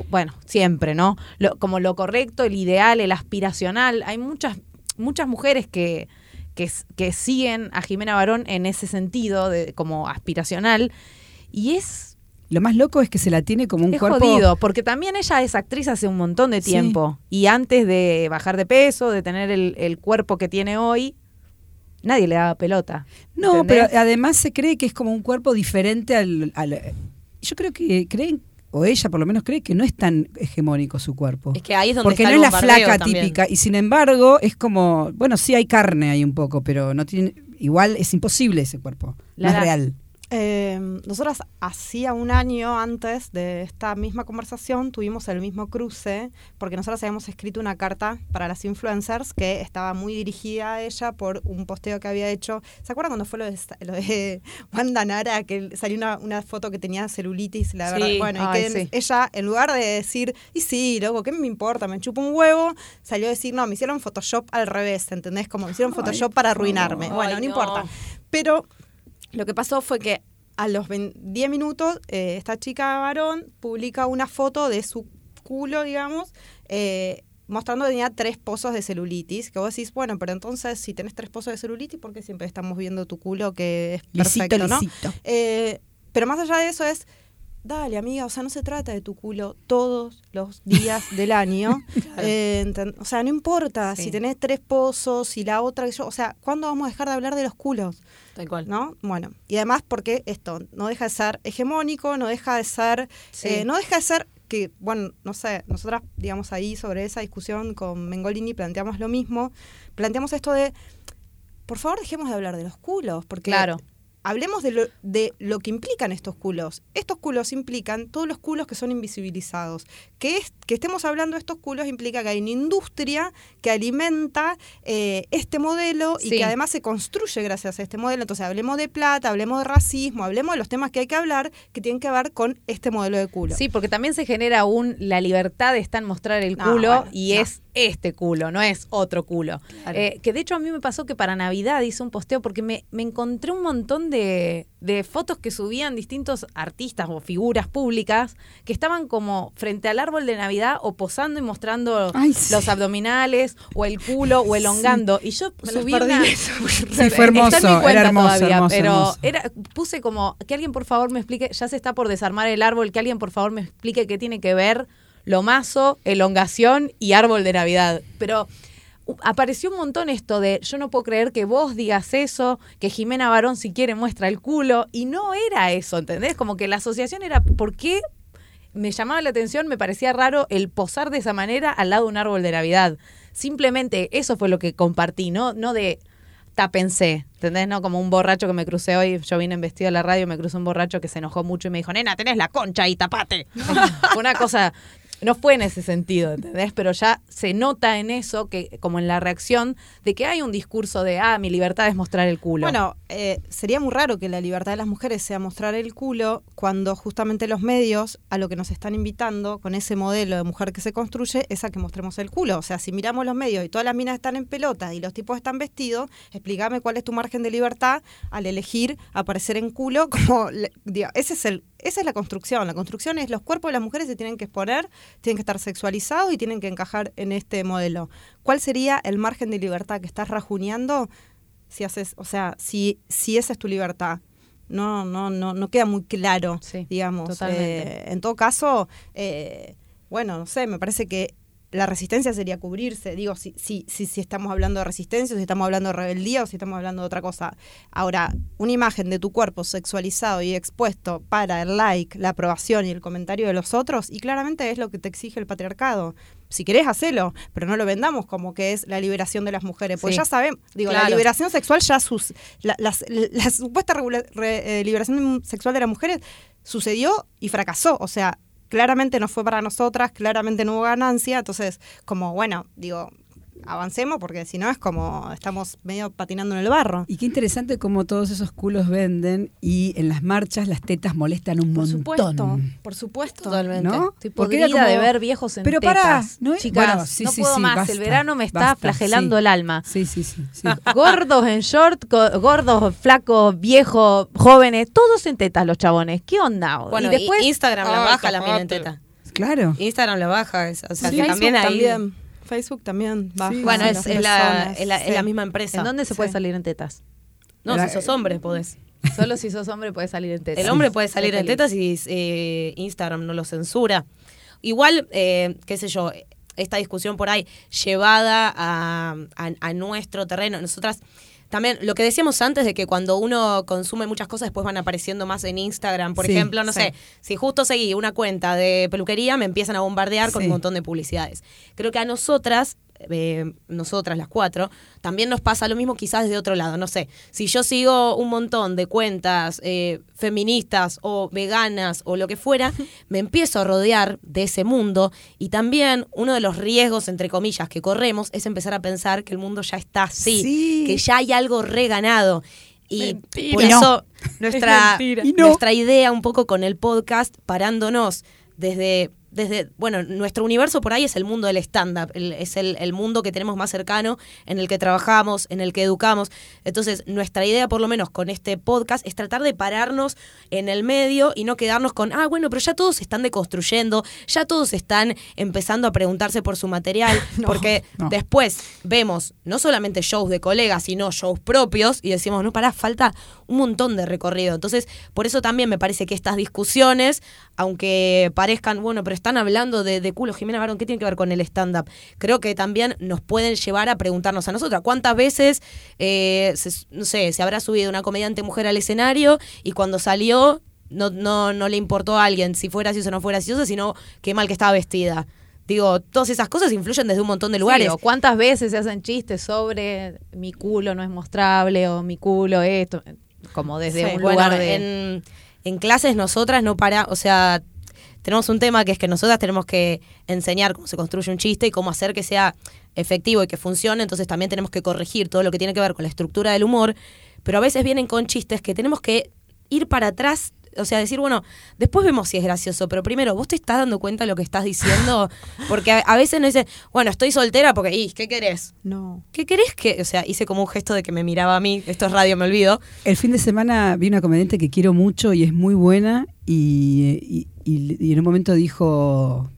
bueno, siempre, ¿no? como lo correcto, el ideal, el aspiracional. Hay muchas, muchas mujeres que, que, que siguen a Jimena Barón en ese sentido, de, como aspiracional. Y es lo más loco es que se la tiene como un es cuerpo. jodido, porque también ella es actriz hace un montón de tiempo. Y antes de bajar de peso, de tener el, cuerpo que tiene hoy, nadie le daba pelota. No, pero además se cree que es como un cuerpo diferente al, yo creo que creen o ella por lo menos cree que no es tan hegemónico su cuerpo. Es que ahí es donde Porque no es la flaca típica. Y sin embargo, es como, bueno, sí hay carne ahí un poco, pero no tiene, igual es imposible ese cuerpo. no es real. Eh, nosotras hacía un año antes de esta misma conversación tuvimos el mismo cruce porque nosotras habíamos escrito una carta para las influencers que estaba muy dirigida a ella por un posteo que había hecho. ¿Se acuerdan cuando fue lo de, lo de Wanda Nara que salió una, foto que tenía celulitis? La verdad, bueno, y que ella en lugar de decir, y sí, luego, ¿qué me importa? Me chupo un huevo, salió a decir, no, me hicieron Photoshop al revés, ¿entendés? Como me hicieron Photoshop para arruinarme. bueno, no importa. Pero lo que pasó fue que a los 10 minutos, eh, esta chica varón publica una foto de su culo, digamos, eh, mostrando que tenía tres pozos de celulitis. Que vos decís, bueno, pero entonces, si tenés tres pozos de celulitis, ¿por qué siempre estamos viendo tu culo que es perfecto, ¿no? Eh, pero más allá de eso es dale amiga, o sea, no se trata de tu culo todos los días del año. Eh, o sea, no importa si tenés tres pozos, y la otra, o sea, ¿cuándo vamos a dejar de hablar de los culos? Tal cual. ¿No? Bueno, y además porque esto no deja de ser hegemónico, no deja de ser, eh, no deja de ser que, bueno, no sé, nosotras, digamos, ahí sobre esa discusión con Mengolini planteamos lo mismo, planteamos esto de, por favor, dejemos de hablar de los culos, porque claro hablemos de lo, de lo que implican estos culos. Estos culos implican todos los culos que son invisibilizados. Que, es, que estemos hablando de estos culos implica que hay una industria que alimenta eh, este modelo y que además se construye gracias a este modelo. Entonces hablemos de plata, hablemos de racismo, hablemos de los temas que hay que hablar que tienen que ver con este modelo de culo. Sí, porque también se genera un la libertad de estar en mostrar el culo y es este culo, no es otro culo. Eh, que de hecho a mí me pasó que para Navidad hice un posteo porque me, me encontré un montón de, de, fotos que subían distintos artistas o figuras públicas que estaban como frente al árbol de Navidad o posando y mostrando los abdominales o el culo o elongando. Y yo subí una... Sí, fue hermoso, era hermoso, todavía, pero Era, puse como que alguien por favor me explique, ya se está por desarmar el árbol, que alguien por favor me explique qué tiene que ver lomazo, elongación y árbol de Navidad. Pero apareció un montón esto de yo no puedo creer que vos digas eso, que Jimena Barón si quiere muestra el culo, y no era eso, ¿entendés? Como que la asociación era, ¿por qué me llamaba la atención, me parecía raro el posar de esa manera al lado de un árbol de Navidad? Simplemente eso fue lo que compartí, no, no de tápense, ¿entendés? No como un borracho que me crucé hoy, yo vine en vestido a la radio, me cruzó un borracho que se enojó mucho y me dijo, nena, tenés la concha y tapate. Una cosa no fue en ese sentido, ¿entendés? Pero ya se nota en eso, que como en la reacción, de que hay un discurso de, ah, mi libertad es mostrar el culo. Bueno, eh, sería muy raro que la libertad de las mujeres sea mostrar el culo cuando justamente los medios a lo que nos están invitando con ese modelo de mujer que se construye es a que mostremos el culo. O sea, si miramos los medios y todas las minas están en pelota y los tipos están vestidos, explícame cuál es tu margen de libertad al elegir aparecer en culo como, ese es el esa es la construcción. La construcción es los cuerpos de las mujeres se tienen que exponer, tienen que estar sexualizados y tienen que encajar en este modelo. ¿Cuál sería el margen de libertad que estás rajuneando si haces, o sea, si, si esa es tu libertad? No, no, no, no queda muy claro, digamos. Eh, en todo caso, eh, bueno, no sé, me parece que la resistencia sería cubrirse. Digo, si, si, si, si estamos hablando de resistencia, si estamos hablando de rebeldía o si estamos hablando de otra cosa. Ahora, una imagen de tu cuerpo sexualizado y expuesto para el like, la aprobación y el comentario de los otros, y claramente es lo que te exige el patriarcado. Si querés, hacelo, pero no lo vendamos como que es la liberación de las mujeres. Pues ya sabemos, digo, la liberación sexual ya sus. La, supuesta eh, liberación sexual de las mujeres sucedió y fracasó. O sea, claramente no fue para nosotras, claramente no hubo ganancia, entonces como bueno, digo, avancemos porque si no es como estamos medio patinando en el barro. Y qué interesante cómo todos esos culos venden y en las marchas las tetas molestan un por montón. Supuesto, por supuesto. Totalmente. ¿No? Estoy de ver viejos en Pero para, ¿no? Chicas, no puedo más, el verano me está flagelando el alma. Sí, sí, sí, gordos en short, gordos, flacos, viejos, jóvenes, todos en tetas los chabones. ¿Qué onda? Bueno, y después Instagram la baja la mina en teta. Claro. Instagram la baja, o sea, que también ahí Facebook también baja. bueno, es, la, la, misma empresa. ¿En dónde se puede salir en tetas? No, si sos hombre podés. Solo si sos hombre puedes salir en tetas. El hombre puede salir en tetas y eh, Instagram no lo censura. Igual, eh, qué sé yo, esta discusión por ahí llevada a, a nuestro terreno. Nosotras también lo que decíamos antes de que cuando uno consume muchas cosas después van apareciendo más en Instagram, por ejemplo, no sé, si justo seguí una cuenta de peluquería, me empiezan a bombardear con un montón de publicidades. Creo que a nosotras eh, nosotras las cuatro, también nos pasa lo mismo quizás de otro lado. No sé, si yo sigo un montón de cuentas eh, feministas o veganas o lo que fuera, me empiezo a rodear de ese mundo y también uno de los riesgos, entre comillas, que corremos es empezar a pensar que el mundo ya está así, que ya hay algo reganado. Y por eso nuestra, nuestra idea un poco con el podcast, parándonos desde desde, bueno, nuestro universo por ahí es el mundo del stand-up, es el, mundo que tenemos más cercano, en el que trabajamos, en el que educamos. Entonces, nuestra idea, por lo menos con este podcast, es tratar de pararnos en el medio y no quedarnos con, ah, bueno, pero ya todos se están deconstruyendo, ya todos están empezando a preguntarse por su material, porque después vemos no solamente shows de colegas, sino shows propios y decimos, no, pará, falta un montón de recorrido. Entonces, por eso también me parece que estas discusiones, aunque parezcan, bueno, pero están hablando de, culo, Jimena Barón, ¿qué tiene que ver con el stand-up? Creo que también nos pueden llevar a preguntarnos a nosotras cuántas veces, eh, no sé, se habrá subido una comediante mujer al escenario y cuando salió no, no, no le importó a alguien si fue gracioso o no fue gracioso, sino qué mal que estaba vestida. Digo, todas esas cosas influyen desde un montón de lugares. o cuántas veces se hacen chistes sobre mi culo no es mostrable o mi culo esto, como desde un lugar de... En, en clases nosotras no para, o sea, tenemos un tema que es que nosotras tenemos que enseñar cómo se construye un chiste y cómo hacer que sea efectivo y que funcione, entonces también tenemos que corregir todo lo que tiene que ver con la estructura del humor, pero a veces vienen con chistes que tenemos que ir para atrás o sea, decir, bueno, después vemos si es gracioso, pero primero, ¿vos te estás dando cuenta de lo que estás diciendo? Porque a, veces no dice, bueno, estoy soltera porque, ¿y qué querés? No. ¿Qué querés que, o sea, hice como un gesto de que me miraba a mí, esto es radio, me olvido. El fin de semana vi una comediante que quiero mucho y es muy buena y, y en un momento dijo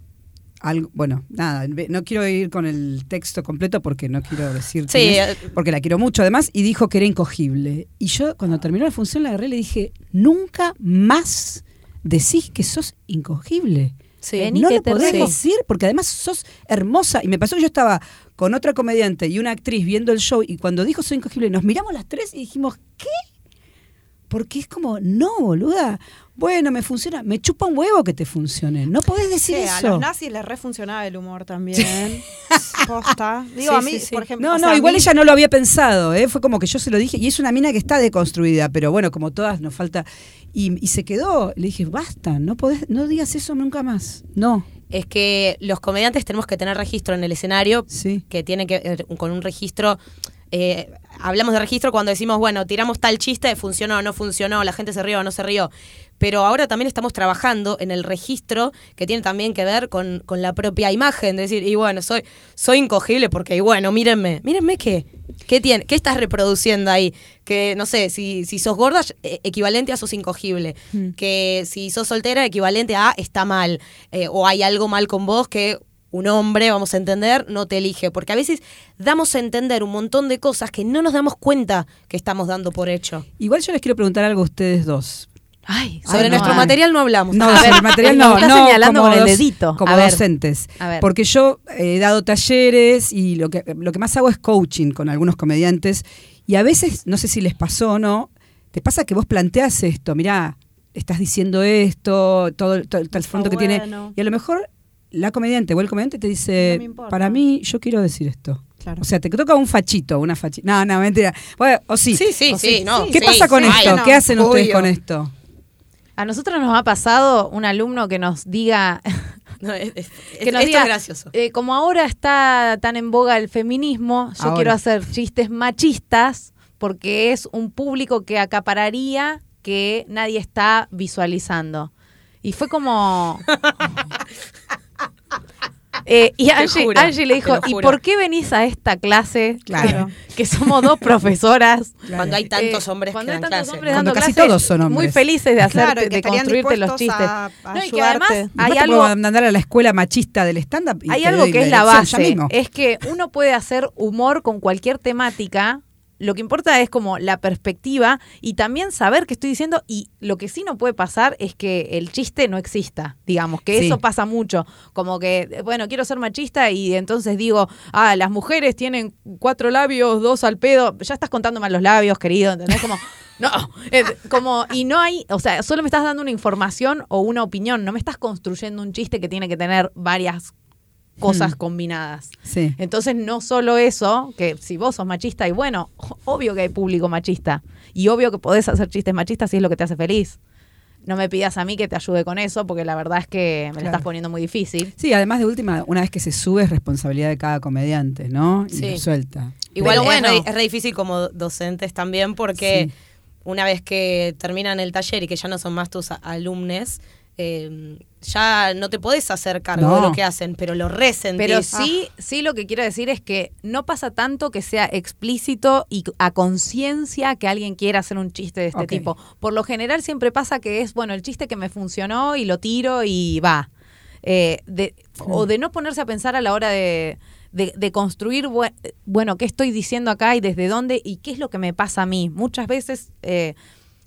bueno, nada, no quiero ir con el texto completo porque no quiero decir sí, eh, porque la quiero mucho además y dijo que era incogible. Y yo cuando terminó la función la agarré y le dije, "Nunca más decís que sos incogible." Sí, no lo podés decir porque además sos hermosa. Y me pasó que yo estaba con otra comediante y una actriz viendo el show y cuando dijo soy incogible nos miramos las tres y dijimos, ¿qué? Porque es como, no, boluda. Bueno, me funciona. Me chupa un huevo que te funcione. No podés decir eso. A los nazis les refuncionaba el humor también. Posta. Digo, a mí, por ejemplo. No, no, igual ella no lo había pensado. ¿eh? Fue como que yo se lo dije. Y es una mina que está deconstruida, pero bueno, como todas nos falta. Y, se quedó. Le dije, basta, no podés, no digas eso nunca más. No es que los comediantes tenemos que tener registro en el escenario, que tiene que ver con un registro eh, hablamos de registro cuando decimos, bueno, tiramos tal chiste, funcionó, no funcionó, la gente se rió o no se rió. Pero ahora también estamos trabajando en el registro que tiene también que ver con, la propia imagen, de decir, y bueno, soy, soy incogible porque, y bueno, mírenme, mírenme qué, qué tiene, qué estás reproduciendo ahí. Que, no sé, si, si sos gorda, eh, equivalente a sos incogible. Mm. Que si sos soltera, equivalente a está mal. Eh, o hay algo mal con vos que un hombre, vamos a entender, no te elige. Porque a veces damos a entender un montón de cosas que no nos damos cuenta que estamos dando por hecho. Igual yo les quiero preguntar algo a ustedes dos. Ay, sobre nuestro material no hablamos. No, sobre el material no, no, señalando como el dedito. Como docentes. Porque yo he dado talleres y lo que, lo que más hago es coaching con algunos comediantes. Y a veces, no sé si les pasó o no, te pasa que vos planteas esto, mirá, estás diciendo esto, todo, el fondo que tiene. Y a lo mejor la comediante o el comediante te dice, para mí, yo quiero decir esto. O sea, te toca un fachito, una fachita. No, no, mentira. o sí. Sí, sí, sí. ¿Qué pasa con esto? ¿Qué hacen ustedes con esto? A nosotros nos ha pasado un alumno que nos diga... que nos diga, gracioso. Eh, como ahora está tan en boga el feminismo, yo quiero hacer chistes machistas porque es un público que acapararía que nadie está visualizando. Y fue como... Eh, y Angie, le dijo, ¿y por qué venís a esta clase? Claro. Que somos dos profesoras. Cuando hay tantos hombres que dan clase. Cuando casi todos son hombres. Muy felices de hacer, de construirte los chistes. no, y que además hay algo... mandar a la escuela machista del stand-up. Hay algo que es la base. Es que uno puede hacer humor con cualquier temática lo que importa es como la perspectiva y también saber qué estoy diciendo y lo que sí no puede pasar es que el chiste no exista, digamos, que eso pasa mucho, como que, bueno, quiero ser machista y entonces digo, ah, las mujeres tienen cuatro labios, dos al pedo, ya estás contando mal los labios, querido, ¿entendés? Como, no, como, y no hay, o sea, solo me estás dando una información o una opinión, no me estás construyendo un chiste que tiene que tener varias cosas mm. combinadas. Sí. Entonces, no solo eso, que si vos sos machista, y bueno, obvio que hay público machista, y obvio que podés hacer chistes machistas si es lo que te hace feliz. No me pidas a mí que te ayude con eso, porque la verdad es que me lo estás poniendo muy difícil. Sí, además de última, una vez que se sube es responsabilidad de cada comediante, ¿no? Y sí. suelta. Igual bueno, es, re, difícil como docentes también, porque una vez que terminan el taller y que ya no son más tus alumnos, eh, ya no te podés hacer cargo de lo que hacen, pero lo resentís. Pero sí, sí lo que quiero decir es que no pasa tanto que sea explícito y a conciencia que alguien quiera hacer un chiste de este tipo. Por lo general siempre pasa que es, bueno, el chiste que me funcionó y lo tiro y va. Eh, o de no ponerse a pensar a la hora de, de, construir, bueno, qué estoy diciendo acá y desde dónde y qué es lo que me pasa a mí. Muchas veces... Eh,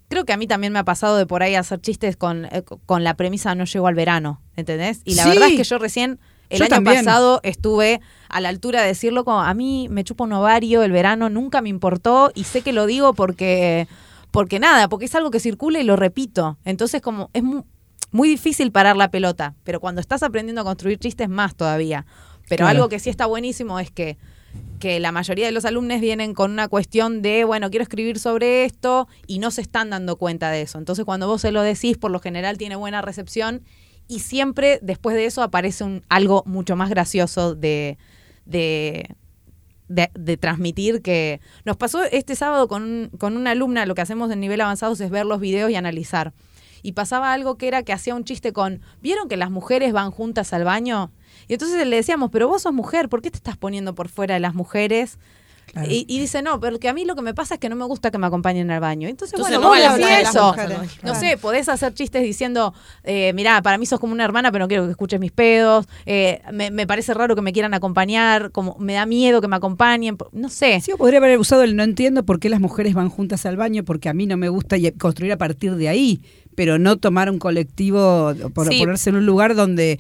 Creo que a mí también me ha pasado de por ahí hacer chistes con, eh, con la premisa no llego al verano, ¿entendés? Y la verdad es que yo recién el año pasado estuve a la altura de decirlo como a mí me chupa un ovario el verano, nunca me importó y sé que lo digo porque porque nada, porque es algo que circula y lo repito. Entonces como es muy, difícil parar la pelota, pero cuando estás aprendiendo a construir chistes más todavía. Pero algo que sí está buenísimo es que que la mayoría de los alumnos vienen con una cuestión de, bueno, quiero escribir sobre esto y no se están dando cuenta de eso. Entonces cuando vos se lo decís, por lo general tiene buena recepción y siempre después de eso aparece un, algo mucho más gracioso de, de, de, transmitir que nos pasó este sábado con, con una alumna, lo que hacemos en nivel avanzado es ver los videos y analizar. y pasaba algo que era que hacía un chiste con, ¿vieron que las mujeres van juntas al baño? Y entonces le decíamos, pero vos sos mujer, ¿por qué te estás poniendo por fuera de las mujeres? Y, dice, no, pero que a mí lo que me pasa es que no me gusta que me acompañen al baño. Entonces, bueno, no vos decís eso. mujeres. No sé, podés hacer chistes diciendo, eh, mirá, para mí sos como una hermana, pero no quiero que escuches mis pedos. eh, me, me parece raro que me quieran acompañar, como me da miedo que me acompañen. No sé. Sí, o podría haber usado el no entiendo por qué las mujeres van juntas al baño, porque a mí no me gusta y construir a partir de ahí, pero no tomar un colectivo, por, Sí. ponerse en un lugar donde...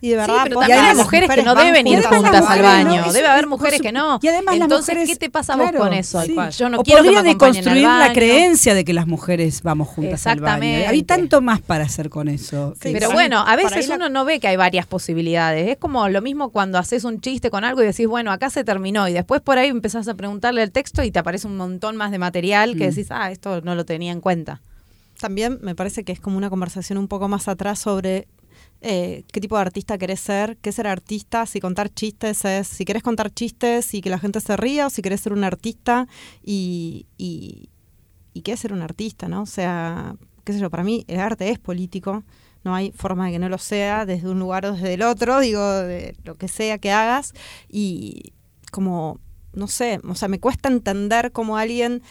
Y de verdad, pero también hay mujeres que no deben ir juntas. al baño. ¿no? Debe haber mujeres que no. Y además las Entonces, mujeres, ¿qué te pasa a vos claro, con eso? sí. Yo no o quiero que me podría acompañen al deconstruir la creencia de que las mujeres vamos juntas al baño. Exactamente. Hay tanto más para hacer con eso. Sí, Pero Sí. bueno, a veces la- uno no ve que hay varias posibilidades. Es como lo mismo cuando haces un chiste con algo y decís, bueno, acá se terminó. Y después por ahí empezás a preguntarle el texto y te aparece un montón más de material que Mm. decís, ah, esto no lo tenía en cuenta. también me parece que es como una conversación un poco más atrás sobre eh, qué tipo de artista querés ser, qué ser artista, si contar chistes es, si querés contar chistes y que la gente se ría, o si querés ser un artista y, y, y qué es ser un artista, ¿no? O sea, qué sé yo, para mí el arte es político, no hay forma de que no lo sea, desde un lugar o desde el otro, digo, de lo que sea que hagas, y como no sé, o sea, me cuesta entender cómo alguien,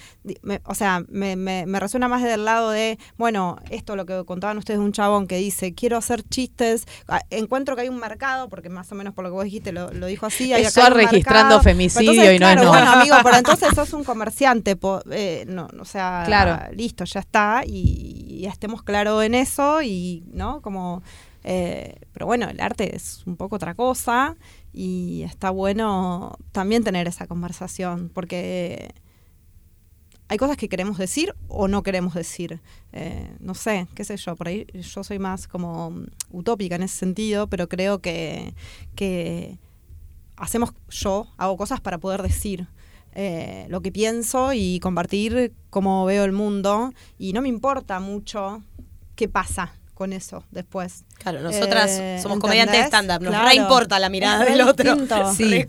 me- o sea, me, me, me resuena más del lado de, bueno, esto lo que contaban ustedes de un chabón que dice, quiero hacer chistes, ah, encuentro que hay un mercado, porque más o menos por lo que vos dijiste lo, lo dijo así, hay Eso acá registrando mercado. femicidio entonces, y no es no. Bueno, amigo, pero entonces sos un comerciante, po- eh, no, o sea, Claro. listo, ya está, y, y estemos claros en eso, y, ¿no? Como... eh, pero bueno, el arte es un poco otra cosa y está bueno también tener esa conversación porque hay cosas que queremos decir o no queremos decir. Eh, no sé, qué sé yo, por ahí yo soy más como mm, utópica en ese sentido, pero creo que, que hacemos, yo hago cosas para poder decir. eh, lo que pienso y compartir cómo veo el mundo y no me importa mucho qué pasa con eso después. Claro, nosotras Eh, somos comediantes de stand-up, nos Claro. importa la mirada del otro. Sí.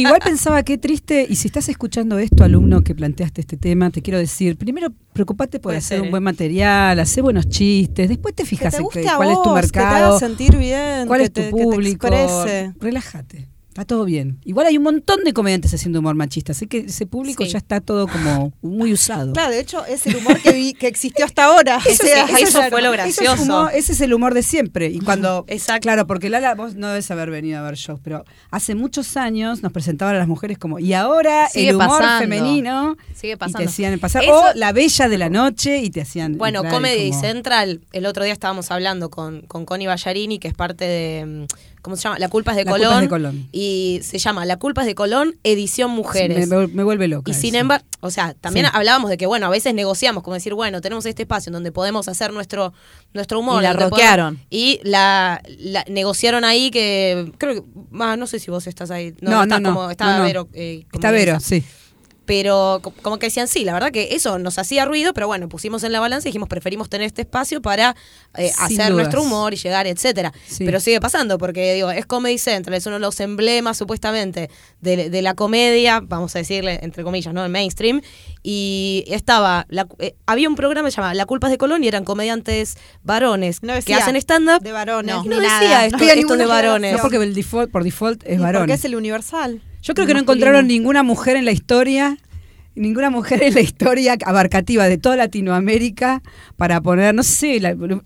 Igual pensaba qué triste, y si estás escuchando esto, alumno que planteaste este tema, te quiero decir, primero preocupate por Puede hacer ser, un ¿eh? buen material, hacer buenos chistes, después te Que fijas en guste qué- a cuál es tu vos, que te haga mercado, sentir bien, cuál que es tu te- que te público, relájate. Está todo bien. Igual hay un montón de comediantes haciendo humor machista, así que ese público Sí. ya está todo como muy usado. Claro, de hecho, es el humor que, vi- que existió hasta ahora. Eso O sea, sí, eso claro. fue lo es gracioso. humor- ese es el humor de siempre. Y cuando. Exacto. Claro, porque Lala, vos no debes haber venido a ver shows, pero hace muchos años nos presentaban a las mujeres como. Y ahora Sigue el humor pasando. femenino. Sigue Y te pasando. hacían pasar. Eso- O la bella de la noche y te hacían. Bueno, Comedy como- Central, el otro día estábamos hablando con, con Connie Ballarini, que es parte de, mm, ¿cómo se llama? La culpa es de, La Colón, culpa es de Colón. Y se llama La culpa es de Colón, edición mujeres. Me, me vuelve loca. Y sin embargo, o sea, también Sí. hablábamos de que, bueno, a veces negociamos, como decir, bueno, tenemos este espacio en donde podemos hacer nuestro, nuestro humor. Y la roquearon. podemos- Y la, la- negociaron ahí que, creo que, ah, no sé si vos estás ahí. No, No, no, estás no, como, está no, no. Vero. eh, como Está Vero, sí. Pero co- como que decían, sí, la verdad que eso nos hacía ruido, pero bueno, pusimos en la balanza y dijimos, preferimos tener este espacio para eh, hacer dudas. nuestro humor y llegar, etcétera. Sí. Pero sigue pasando, porque digo, es Comedy Central, es uno de los emblemas supuestamente de, de la comedia, vamos a decirle, entre comillas, ¿no? El mainstream. Y estaba, la- eh, había un programa que se llamaba La culpa es de Colón y eran comediantes varones No que hacen stand-up. De varones. No, ni no nada. decía esto- ninguna de varones. No, porque el default, por default es varón. Porque es el universal. Yo creo que no encontraron ninguna mujer en la historia, ninguna mujer en la historia abarcativa de toda Latinoamérica para poner, no sé, la, la-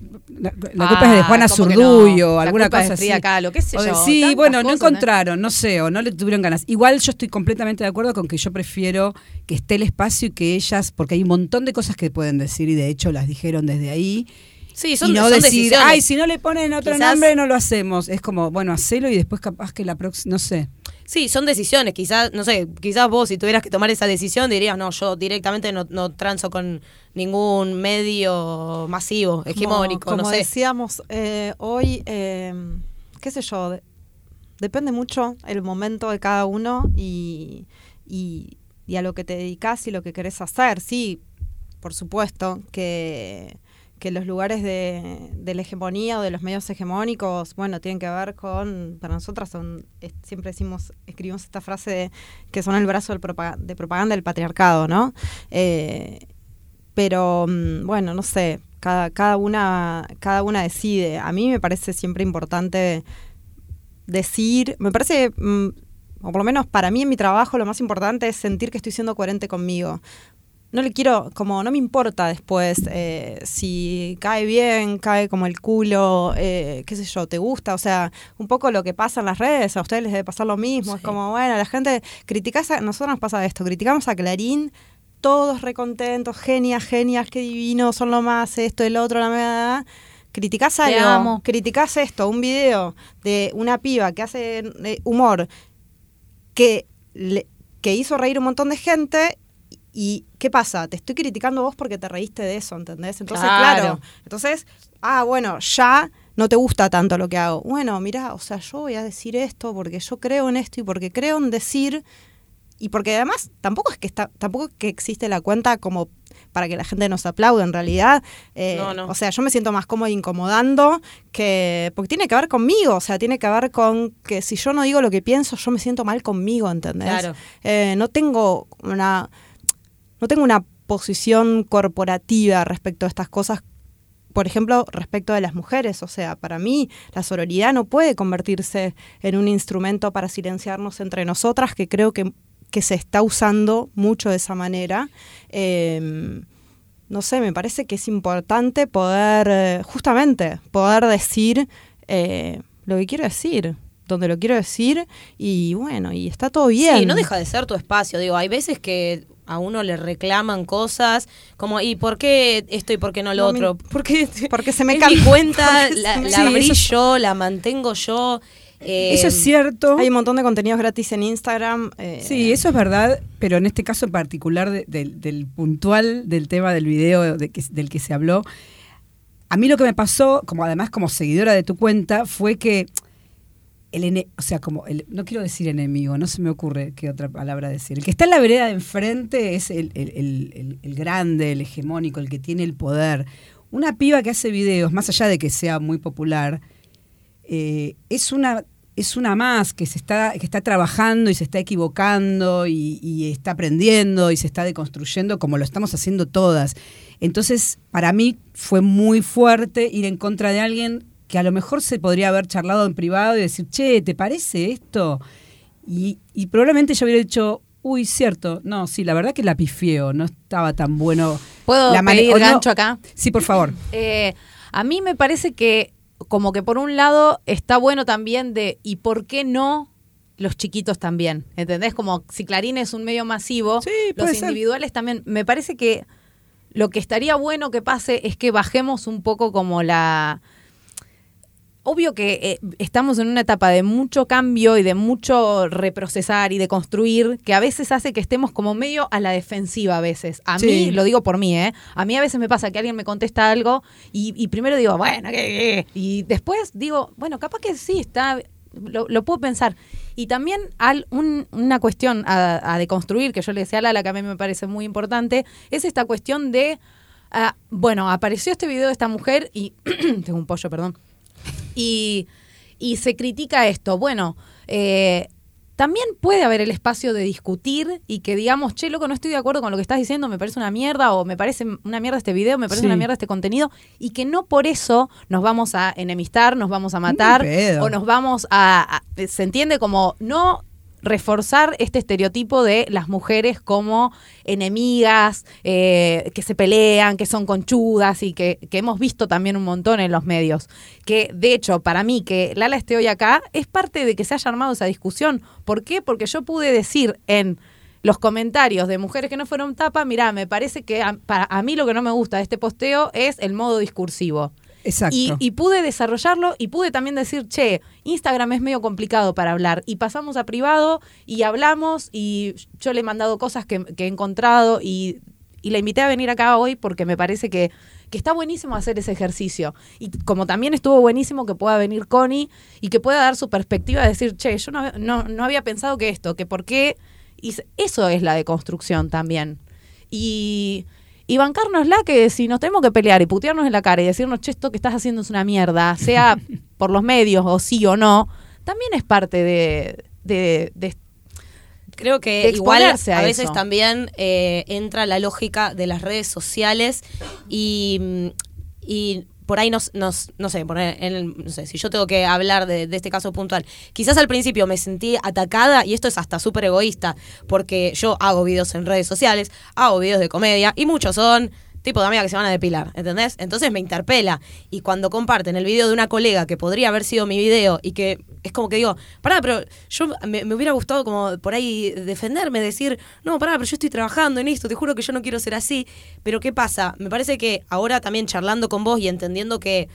la culpa es de Ah, Juana ¿cómo que Zurduy no? o La alguna culpa cosa así. Kahlo, qué sé O yo, sí, tantas bueno, no cosas, ¿no? encontraron, no sé, o no le tuvieron ganas. Igual yo estoy completamente de acuerdo con que yo prefiero que esté el espacio y que ellas, porque hay un montón de cosas que pueden decir y de hecho las dijeron desde ahí. Sí, son, y no son decir, decisiones. ay, si no le ponen otro Quizás- nombre no lo hacemos. Es como, bueno, hacelo y después capaz que la próxima, no sé. Sí, son decisiones. Quizás, no sé, quizás vos si tuvieras que tomar esa decisión dirías, no, yo directamente no, no transo con ningún medio masivo, hegemónico, como, no sé. decíamos eh, hoy, eh, qué sé yo, de- depende mucho el momento de cada uno y, y, y a lo que te dedicas y lo que querés hacer. Sí, por supuesto que, que los lugares de, de la hegemonía o de los medios hegemónicos, bueno, tienen que ver con, para nosotras son, siempre decimos, escribimos esta frase de que son el brazo de propaganda del patriarcado, ¿no? Eh, pero mm, bueno, no sé, cada, cada, una, cada una decide. A mí me parece siempre importante decir, me parece, mm, o por lo menos para mí en mi trabajo, lo más importante es sentir que estoy siendo coherente conmigo. No le quiero, como no me importa después eh, si cae bien, cae como el culo, eh, qué sé yo, te gusta, o sea, un poco lo que pasa en las redes, a ustedes les debe pasar lo mismo, es como, bueno, la gente critica, a nosotros nos pasa esto, criticamos a Clarín, todos recontentos, genias, genias, qué divino, son lo más, esto, el otro, la verdad criticás algo, criticás esto, un video de una piba que hace eh, humor que, que hizo reír un montón de gente y ¿qué pasa? Te estoy criticando vos porque te reíste de eso, ¿entendés? Entonces, claro, entonces, ah, bueno, ya no te gusta tanto lo que hago. Bueno, mira, o sea, yo voy a decir esto porque yo creo en esto y porque creo en decir y porque además tampoco es que está, tampoco es que existe la cuenta como para que la gente nos aplaude en realidad. Eh, o sea, yo me siento más cómodo incomodando que. Porque tiene que ver conmigo, o sea, tiene que ver con que si yo no digo lo que pienso, yo me siento mal conmigo, ¿entendés? Claro. Eh, no tengo una. No tengo una posición corporativa respecto a estas cosas por ejemplo, respecto de las mujeres. O sea, para mí la sororidad no puede convertirse en un instrumento para silenciarnos entre nosotras, que creo que que se está usando mucho de esa manera. Em, no sé, me parece que es importante poder, justamente, poder decir eh, lo que quiero decir donde lo quiero decir y bueno, y está todo bien. Sí, no deja de ser tu espacio, digo, hay veces que a uno le reclaman cosas como ¿y por qué esto y por qué no lo otro? porque, porque se me cae cuenta, la, la yo, la mantengo yo eso es cierto. Hay un montón de contenidos gratis en Instagram. Eh, sí, eso es verdad, pero en este caso en particular del puntual del tema del video del que se habló, a mí lo que me pasó, como además como seguidora de tu cuenta, fue que el o sea, como el, no quiero decir enemigo, no se me ocurre qué otra palabra decir. El que está en la vereda de enfrente es el, el grande, el hegemónico, el que tiene el poder. Una piba que hace videos, más allá de que sea muy popular, eh, es una es una más que se está que está trabajando y se está equivocando y, está aprendiendo y se está deconstruyendo como lo estamos haciendo todas. Entonces, para mí fue muy fuerte ir en contra de alguien que a lo mejor se podría haber charlado en privado y decir, che, ¿te parece esto? Y, probablemente yo hubiera dicho, uy, cierto, no, sí, la verdad que la pifieo, no estaba tan bueno. ¿Puedo la pedir gancho acá? Sí, por favor. Eh, a mí me parece que como que por un lado está bueno también de, ¿y por qué no los chiquitos también? ¿Entendés? Como si Clarín es un medio masivo, los individuales también. Me parece que lo que estaría bueno que pase es que bajemos un poco como la obvio que eh, estamos en una etapa de mucho cambio y de mucho reprocesar y de construir, que a veces hace que estemos como medio a la defensiva a veces. A mí, lo digo por mí, ¿eh? A mí a veces me pasa que alguien me contesta algo y, primero digo, bueno, ¿qué, Y después digo, bueno, capaz que sí, está, lo, puedo pensar. Y también al, una cuestión a, deconstruir, que yo le decía a Lala, que a mí me parece muy importante, es esta cuestión de, ah, bueno, apareció este video de esta mujer y, tengo un pollo, perdón y, se critica esto. Bueno, eh, también puede haber el espacio de discutir y que digamos, che, loco, no estoy de acuerdo con lo que estás diciendo, me parece una mierda o me parece una mierda este video, me parece una mierda este contenido y que no por eso nos vamos a enemistar, nos vamos a matar o nos vamos a, se entiende como no reforzar este estereotipo de las mujeres como enemigas, eh, que se pelean, que son conchudas y que, hemos visto también un montón en los medios. Que de hecho, para mí, que Lala esté hoy acá es parte de que se haya armado esa discusión. ¿Por qué? Porque yo pude decir en los comentarios de mujeres que no fueron tapa, mira, me parece que para a mí lo que no me gusta de este posteo es el modo discursivo. Y, pude desarrollarlo y pude también decir, che, Instagram es medio complicado para hablar. Y pasamos a privado y hablamos y yo le he mandado cosas que, he encontrado y, y la invité a venir acá hoy porque me parece que, que está buenísimo hacer ese ejercicio. Y como también estuvo buenísimo que pueda venir Connie y que pueda dar su perspectiva de decir, che, yo no, no, no había pensado que esto, que por qué... Y eso es la deconstrucción también. Y y bancárnosla que si nos tenemos que pelear y putearnos en la cara y decirnos, che, esto que estás haciendo es una mierda, sea por los medios o sí o no, también es parte de, de, Creo que igual a, veces también eh, entra la lógica de las redes sociales y, y por ahí nos, nos no sé, poner en no sé, si yo tengo que hablar de, de, este caso puntual, quizás al principio me sentí atacada y esto es hasta súper egoísta, porque yo hago videos en redes sociales, hago videos de comedia y muchos son tipo de amiga que se van a depilar, ¿entendés? Entonces me interpela. Y cuando comparten el video de una colega que podría haber sido mi video y que es como que digo, pará, pero yo me, hubiera gustado como por ahí defenderme, decir, no, pará, pero yo estoy trabajando en esto, te juro que yo no quiero ser así. Pero ¿qué pasa? Me parece que ahora también charlando con vos y entendiendo que,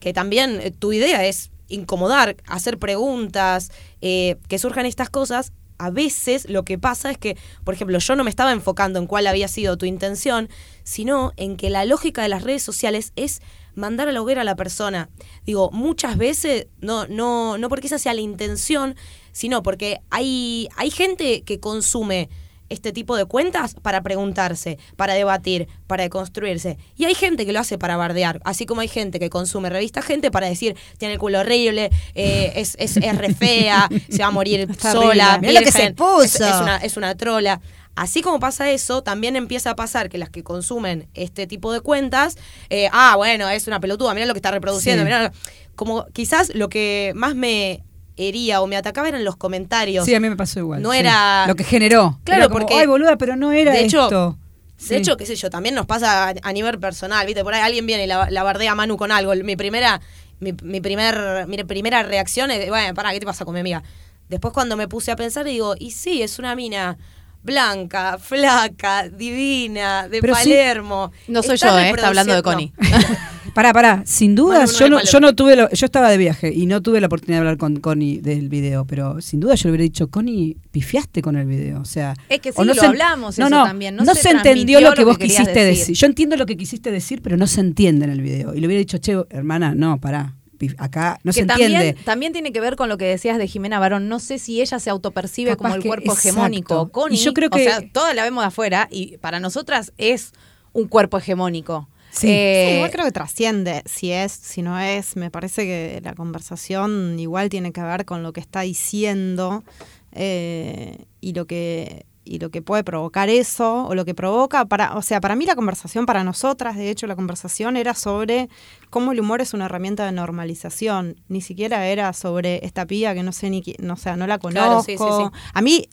que también eh, tu idea es incomodar, hacer preguntas, eh, que surjan estas cosas, a veces lo que pasa es que, por ejemplo, yo no me estaba enfocando en cuál había sido tu intención, sino en que la lógica de las redes sociales es mandar a la a la persona. Digo, muchas veces, no, no, no porque esa sea la intención, sino porque hay, hay gente que consume este tipo de cuentas para preguntarse, para debatir, para deconstruirse. Y hay gente que lo hace para bardear, así como hay gente que consume revista gente para decir, tiene el culo horrible, eh, es, es, es, re fea, se va a morir sola, lo que se puso. Es, una, es una trola. Así como pasa eso, también empieza a pasar que las que consumen este tipo de cuentas, eh, ah, bueno, es una pelotuda, mira lo que está reproduciendo, como quizás lo que más me hería o me atacaba eran los comentarios. Sí, a mí me pasó igual. No era. Lo que generó. Claro, porque. Ay, boluda, pero no era de hecho, esto. De hecho, qué sé yo, también nos pasa a, nivel personal, ¿viste? Por ahí alguien viene y la, bardea a Manu con algo. Mi primera, mi, primer, mi primera reacción es, bueno, pará, ¿qué te pasa con mi amiga? Después cuando me puse a pensar, digo, y sí, es una mina blanca, flaca, divina, de Palermo. No soy yo, ¿eh? Está hablando de Connie. Pará, pará, sin duda, yo, no, yo no tuve, yo estaba de viaje y no tuve la oportunidad de hablar con Connie del video, pero sin duda yo le hubiera dicho, Connie, pifiaste con el video, o sea... Es que sí, no lo hablamos no, eso no, también. No, se, entendió lo que vos quisiste decir. Yo entiendo lo que quisiste decir, pero no se entiende en el video. Y le hubiera dicho, che, hermana, no, pará, acá no se también, entiende. También tiene que ver con lo que decías de Jimena Barón. No sé si ella se autopercibe como el cuerpo hegemónico. Connie, yo creo que, o sea, todas la vemos de afuera y para nosotras es un cuerpo hegemónico. Sí. Eh, igual creo que trasciende si es, si no es. Me parece que la conversación igual tiene que ver con lo que está diciendo eh, y lo que y lo que puede provocar eso o lo que provoca para o sea para mí la conversación para nosotras de hecho la conversación era sobre cómo el humor es una herramienta de normalización ni siquiera era sobre esta pía que no sé ni no sea no la conozco a mí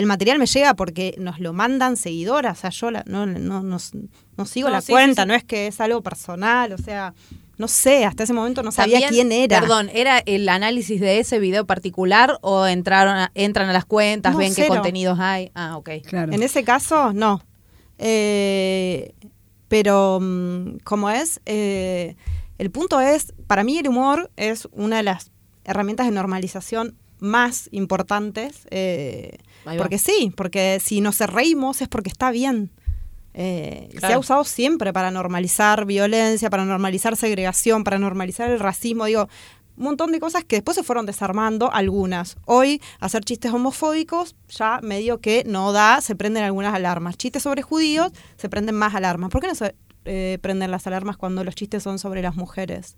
el material me llega porque nos lo mandan seguidoras, o sea, yo no, no, no, sigo la cuenta, no es que es algo personal, o sea, no sé, hasta ese momento no sabía quién era. Perdón, ¿era el análisis de ese video particular o entraron entran a las cuentas, ven qué contenidos hay? Ah, ok. Claro. En ese caso, no. Eh, pero, mm, como es, eh, el punto es, para mí el humor es una de las herramientas de normalización más importantes. Eh, porque sí, porque si nos reímos es porque está bien. Eh, se ha usado siempre para normalizar violencia, para normalizar segregación, para normalizar el racismo. Digo, un montón de cosas que después se fueron desarmando algunas. Hoy, hacer chistes homofóbicos ya medio que no da, se prenden algunas alarmas. Chistes sobre judíos, se prenden más alarmas. ¿Por qué no se eh, prenden las alarmas cuando los chistes son sobre las mujeres?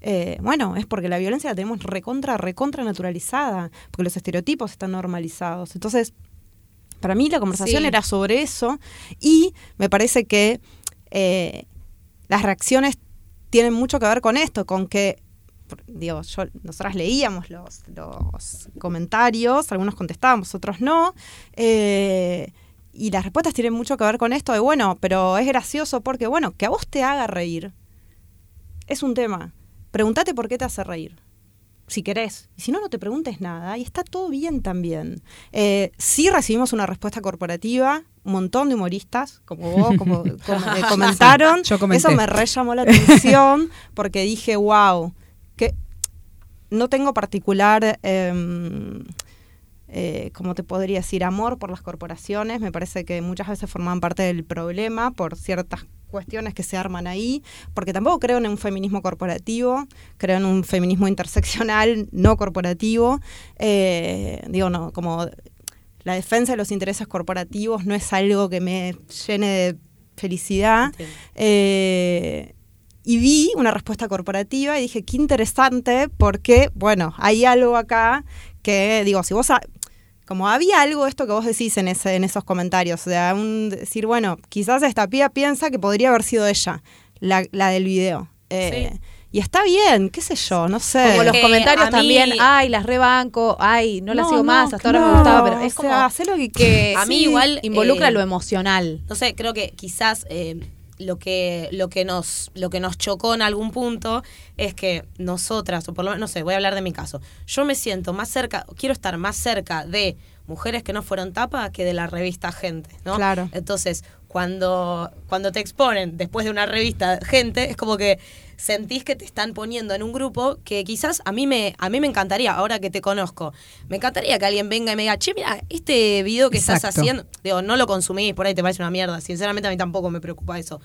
Eh, bueno, es porque la violencia la tenemos recontra, recontra naturalizada, porque los estereotipos están normalizados. Entonces, para mí la conversación era sobre eso y me parece que eh, las reacciones tienen mucho que ver con esto, con que digo, yo, nosotras leíamos los, los comentarios, algunos contestábamos, otros no, eh, y las respuestas tienen mucho que ver con esto de, bueno, pero es gracioso porque, bueno, que a vos te haga reír es un tema. Pregúntate por qué te hace reír. Si querés. Y si no, no te preguntes nada. Y está todo bien también. Eh, sí recibimos una respuesta corporativa. Un montón de humoristas, como vos, como, comentaron. Eso me re llamó la atención porque dije, wow, que no tengo particular... Em, eh, como te podría decir, amor por las corporaciones. Me parece que muchas veces forman parte del problema por ciertas cuestiones que se arman ahí, porque tampoco creo en un feminismo corporativo, creo en un feminismo interseccional, no corporativo. Eh, digo, no, como la defensa de los intereses corporativos no es algo que me llene de felicidad. Eh, y vi una respuesta corporativa y dije, qué interesante, porque, bueno, hay algo acá que, digo, si vos como había algo esto que vos decís en, ese, en esos comentarios, o sea, un decir, bueno, quizás esta pía piensa que podría haber sido ella la, la del video. Eh, Y está bien, qué sé yo, no sé. Como los Eh, comentarios mí- también, ay, las rebanco, ay, no las No, sigo no, más, hasta ahora me gustaba, pero es como sea, hacé lo que que A mí sí, igual, involucra eh, lo emocional. no sé, creo que quizás eh, lo que lo que nos lo que nos chocó en algún punto es que nosotras o por lo menos no sé, voy a hablar de mi caso. Yo me siento más cerca, quiero estar más cerca de mujeres que no fueron tapa que de la revista Gente, ¿no? Claro. Entonces, cuando cuando te exponen después de una revista Gente, es como que sentís que te están poniendo en un grupo que quizás a mí me a mí me encantaría, ahora que te conozco, me encantaría que alguien venga y me diga, "Che, mira, este video que estás haciendo Digo, no lo consumís, por ahí te parece una mierda. Sinceramente a mí tampoco me preocupa eso.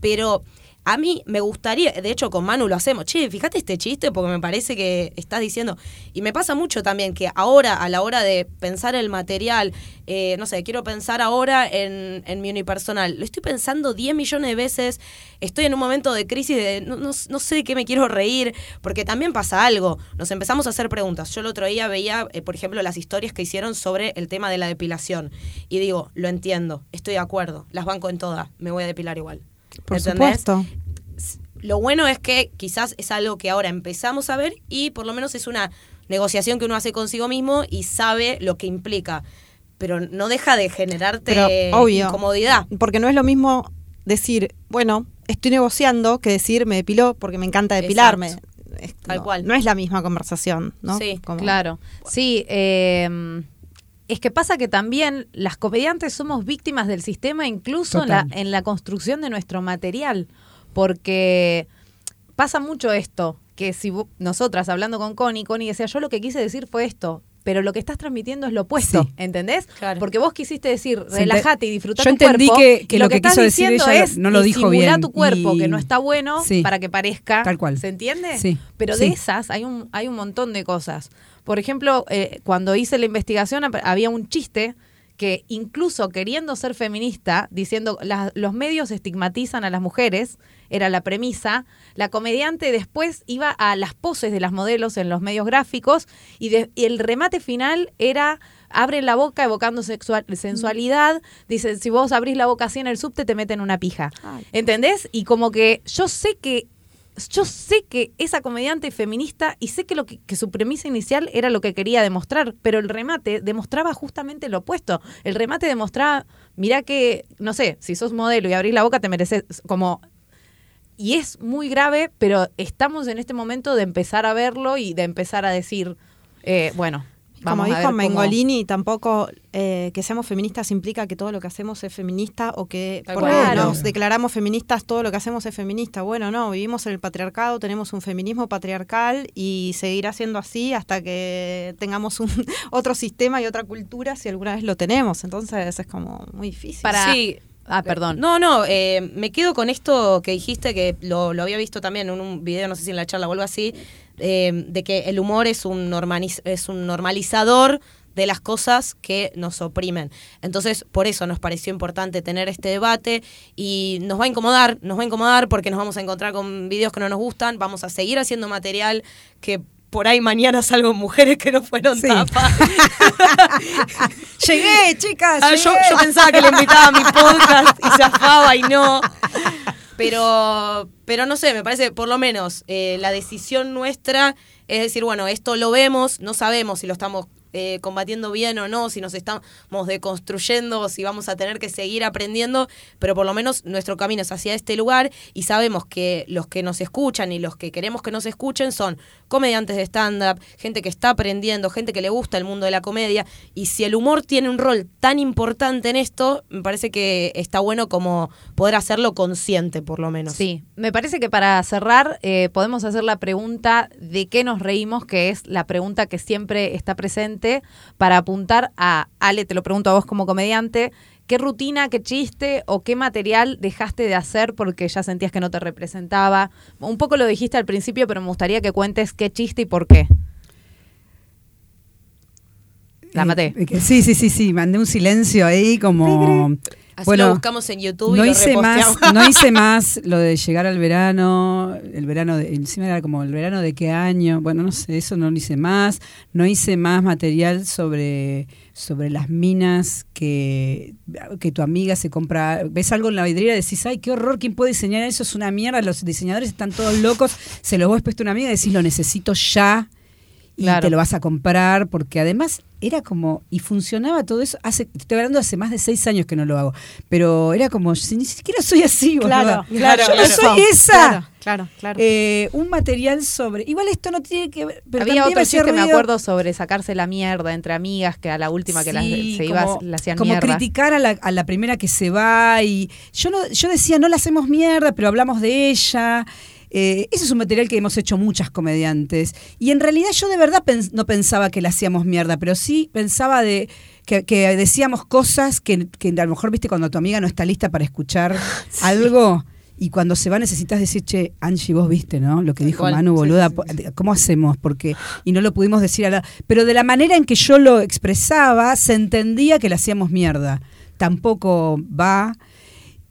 Pero a mí me gustaría, de hecho con Manu lo hacemos, che, fíjate este chiste porque me parece que estás diciendo, y me pasa mucho también que ahora a la hora de pensar el material, eh, no sé, quiero pensar ahora en, mi unipersonal, lo estoy pensando 10 millones de veces, estoy en un momento de crisis de no sé de qué me quiero reír, porque también pasa algo, nos empezamos a hacer preguntas. Yo el otro día veía, eh, por ejemplo, las historias que hicieron sobre el tema de la depilación, y digo, lo entiendo, estoy de acuerdo, las banco en todas, me voy a depilar igual. Por ¿Entendés? supuesto. Lo bueno es que quizás es algo que ahora empezamos a ver y por lo menos es una negociación que uno hace consigo mismo y sabe lo que implica. Pero no deja de generarte Pero, obvio. incomodidad. Porque no es lo mismo decir, bueno, estoy negociando que decir me depiló porque me encanta depilarme. Exacto. Tal no, cual. No es la misma conversación, ¿no? Sí, Como- Claro, sí. eh, es que pasa que también las comediantes somos víctimas del sistema incluso en la, en la construcción de nuestro material, porque pasa mucho esto, que si vo- nosotras hablando con Connie, Connie decía, yo lo que quise decir fue esto, pero lo que estás transmitiendo es lo opuesto, Sí. ¿entendés? Claro. Porque vos quisiste decir, relájate y disfruta Yo tu entendí cuerpo, que- que y lo que estás quiso decir diciendo ella es no lo dijo bien, tu cuerpo, y- que no está bueno, Sí. para que parezca, Tal cual. ¿se entiende? Sí. Pero Sí. de esas hay un, hay un montón de cosas. Por ejemplo, eh, cuando hice la investigación había un chiste que incluso queriendo ser feminista, diciendo "La- los medios estigmatizan a las mujeres, era la premisa, la comediante después iba a las poses de las modelos en los medios gráficos y, de- y el remate final era abren la boca evocando sexual- sensualidad, dice, si vos abrís la boca así en el subte te meten una pija. ¿Entendés? Y como que yo sé que yo sé que esa comediante feminista y sé que lo que, su premisa inicial era lo que quería demostrar, pero el remate demostraba justamente lo opuesto. El remate demostraba, mirá que, no sé, si sos modelo y abrís la boca te mereces como y es muy grave, pero estamos en este momento de empezar a verlo y de empezar a decir, eh, bueno, vamos a dijo ver cómo- Mengolini, tampoco eh, que seamos feministas implica que todo lo que hacemos es feminista o que Tal porque nos declaramos feministas todo lo que hacemos es feminista. Bueno, no, vivimos en el patriarcado, tenemos un feminismo patriarcal y seguirá siendo así hasta que tengamos un otro sistema y otra cultura si alguna vez lo tenemos. Entonces es como muy difícil. Para- Sí. Ah, perdón. No, no, eh, me quedo con esto que dijiste, que lo, lo había visto también en un video, no sé si en la charla o algo así, eh, de que el humor es un, normaliz- es un normalizador de las cosas que nos oprimen. Entonces, por eso nos pareció importante tener este debate y nos va a incomodar, nos va a incomodar porque nos vamos a encontrar con videos que no nos gustan, vamos a seguir haciendo material que por ahí mañana salgo mujeres que no fueron Sí. tapas. Llegué, chicas. Ah, yo pensaba que le invitaba a mi podcast y zafaba y no. Pero, pero no sé, me parece por lo menos eh, la decisión nuestra es decir, bueno, esto lo vemos, no sabemos si lo estamos eh, combatiendo bien o no, si nos estamos deconstruyendo, si vamos a tener que seguir aprendiendo, pero por lo menos nuestro camino es hacia este lugar y sabemos que los que nos escuchan y los que queremos que nos escuchen son comediantes de stand-up, gente que está aprendiendo, gente que le gusta el mundo de la comedia, y si el humor tiene un rol tan importante en esto, me parece que está bueno como poder hacerlo consciente, por lo menos. Sí, me parece que para cerrar eh, podemos hacer la pregunta de qué nos reímos, que es la pregunta que siempre está presente para apuntar a, Ale, te lo pregunto a vos como comediante, ¿qué rutina, qué chiste o qué material dejaste de hacer porque ya sentías que no te representaba? Un poco lo dijiste al principio, pero me gustaría que cuentes qué chiste y por qué. La maté. Eh, sí, sí, sí, sí, mandé un silencio ahí como... Así lo buscamos en YouTube no y lo hice más, reposteamos. No hice más lo de llegar al verano, el verano, de, encima era como el verano de qué año, bueno, no sé, eso no lo hice más. No hice más material sobre, sobre las minas que, que tu amiga se compra. Ves algo en la vidriera y decís, ay, qué horror, ¿quién puede diseñar eso? Es una mierda, los diseñadores están todos locos. Se lo vos puesto a una amiga y decís, lo necesito ya y Claro. te lo vas a comprar, porque además era como, y funcionaba todo eso, hace, estoy hablando de hace más de seis años que no lo hago, pero era como, si ni siquiera soy así, Claro, claro, yo no claro. soy esa. Claro, claro, claro. Eh, un material sobre, igual esto no tiene que ver, pero Había otro chiste, me acuerdo, sobre sacarse la mierda entre amigas, que a la última que las- se iba, como- la hacían como mierda. criticar a la, a la primera que se va y yo no yo decía no la hacemos mierda pero hablamos de ella Eh, ese es un material que hemos hecho muchas comediantes y en realidad yo de verdad pens- no pensaba que la hacíamos mierda pero sí pensaba de que, que decíamos cosas que, que a lo mejor viste cuando tu amiga no está lista para escuchar algo y cuando se va necesitas decir, che, Angie, vos viste, ¿no? Lo que dijo. Manu, boluda, sí, sí, po- ¿cómo hacemos? Porque, y no lo pudimos decir a la... Pero de la manera en que yo lo expresaba, se entendía que le hacíamos mierda. Tampoco va...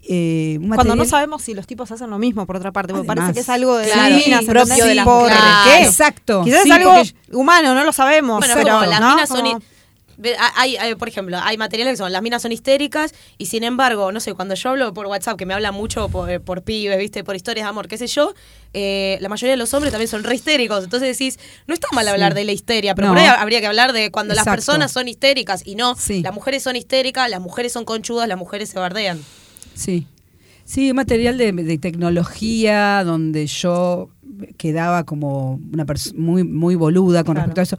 eh, un Cuando no sabemos si los tipos hacen lo mismo, por otra parte, porque Además. parece que es algo de Claro, las minas, propio de las ¿Por qué? Exacto. Quizás Sí, es algo humano, no lo sabemos. Bueno, pero, como las ¿no? minas son. Como- Hay, hay, por ejemplo, hay materiales que son las minas son histéricas y sin embargo, no sé, cuando yo hablo por WhatsApp, que me hablan mucho por, por pibes, ¿viste? Por historias de amor, qué sé yo, eh, la mayoría de los hombres también son re histéricos. Entonces decís, no está mal hablar de la histeria, pero No. por ahí habría que hablar de cuando las personas son histéricas y no, Sí. las mujeres son histéricas, las mujeres son conchudas, las mujeres se bardean. Sí. Sí, material de, de tecnología donde yo quedaba como una persona muy, muy boluda con Claro. respecto a eso.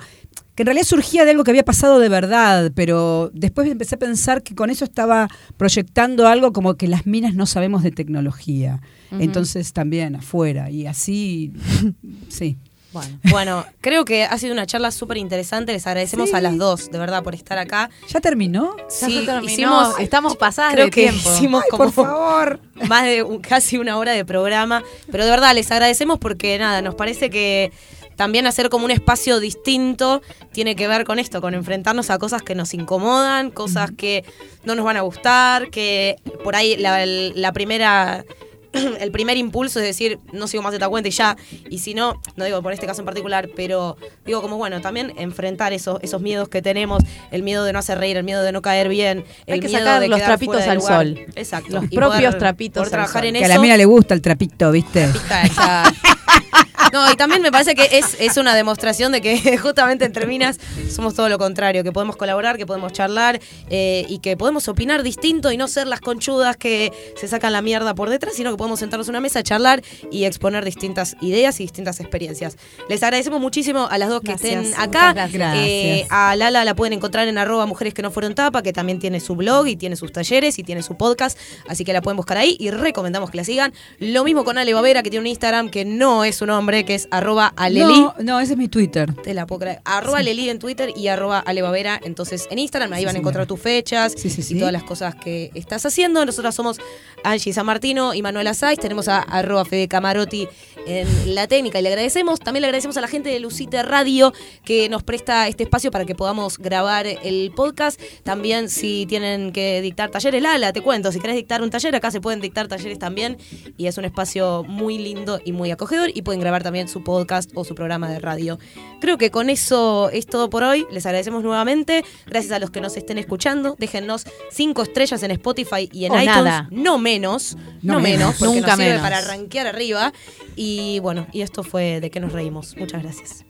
Que en realidad surgía de algo que había pasado de verdad, pero después empecé a pensar que con eso estaba proyectando algo como que las minas no sabemos de tecnología. Entonces también afuera. Y así, sí. Bueno. Bueno, creo que ha sido una charla súper interesante. Les agradecemos Sí. a las dos, de verdad, por estar acá. ¿Ya terminó? Sí, terminó. hicimos- estamos pasadas creo de que tiempo. hicimos Ay, como por favor. más de un- casi una hora de programa. Pero de verdad, les agradecemos porque nada, nos parece que también hacer como un espacio distinto tiene que ver con esto, con enfrentarnos a cosas que nos incomodan, cosas que no nos van a gustar, que por ahí la, la primera... El primer impulso es decir, no sigo más esta cuenta y ya. Y si no, no digo por este caso en particular, pero digo como bueno, también enfrentar esos, esos miedos que tenemos, el miedo de no hacer reír, el miedo de no caer bien, el Hay que miedo sacar de los trapitos al lugar. sol. Exacto. Los Y propios poder- trapitos poder al trabajar sol. en Que eso. a la mina le gusta el trapito, ¿viste? Está. No, y también me parece que es, es una demostración de que justamente entre minas somos todo lo contrario, que podemos colaborar, que podemos charlar eh, y que podemos opinar distinto y no ser las conchudas que se sacan la mierda por detrás, sino que podemos sentarnos en una mesa, charlar y exponer distintas ideas y distintas experiencias. Les agradecemos muchísimo a las dos que Gracias, estén acá. gracias. Eh, a Lala la pueden encontrar en arroba mujeres que no fueron tapa, que también tiene su blog y tiene sus talleres y tiene su podcast, así que la pueden buscar ahí y recomendamos que la sigan. Lo mismo con Ale Bavera, que tiene un Instagram que no es su nombre, que es arroba aleli. No, no, ese es mi Twitter. Te la puedo creer. Arroba Leli en Twitter y arroba Ale Bavera. Entonces en Instagram ahí Sí, van a encontrar tus fechas y todas las cosas que estás haciendo. Nosotros somos Angie San Martino y Manuela Saiz. Tenemos a arroba Fede Camarotti en la técnica y le agradecemos. También le agradecemos a la gente de Lucite Radio que nos presta este espacio para que podamos grabar el podcast. También si tienen que dictar talleres, Lala, te cuento, si querés dictar un taller, acá se pueden dictar talleres también y es un espacio muy lindo y muy acogedor y pueden grabar también su podcast o su programa de radio. Creo que con eso es todo por hoy. Les agradecemos nuevamente. Gracias a los que nos estén escuchando. Déjennos cinco estrellas en Spotify y en O iTunes. nada. No menos. No, No menos. menos. Porque Nunca nos sirve menos. para rankear arriba. Y bueno, y esto fue de que nos reímos. Muchas gracias.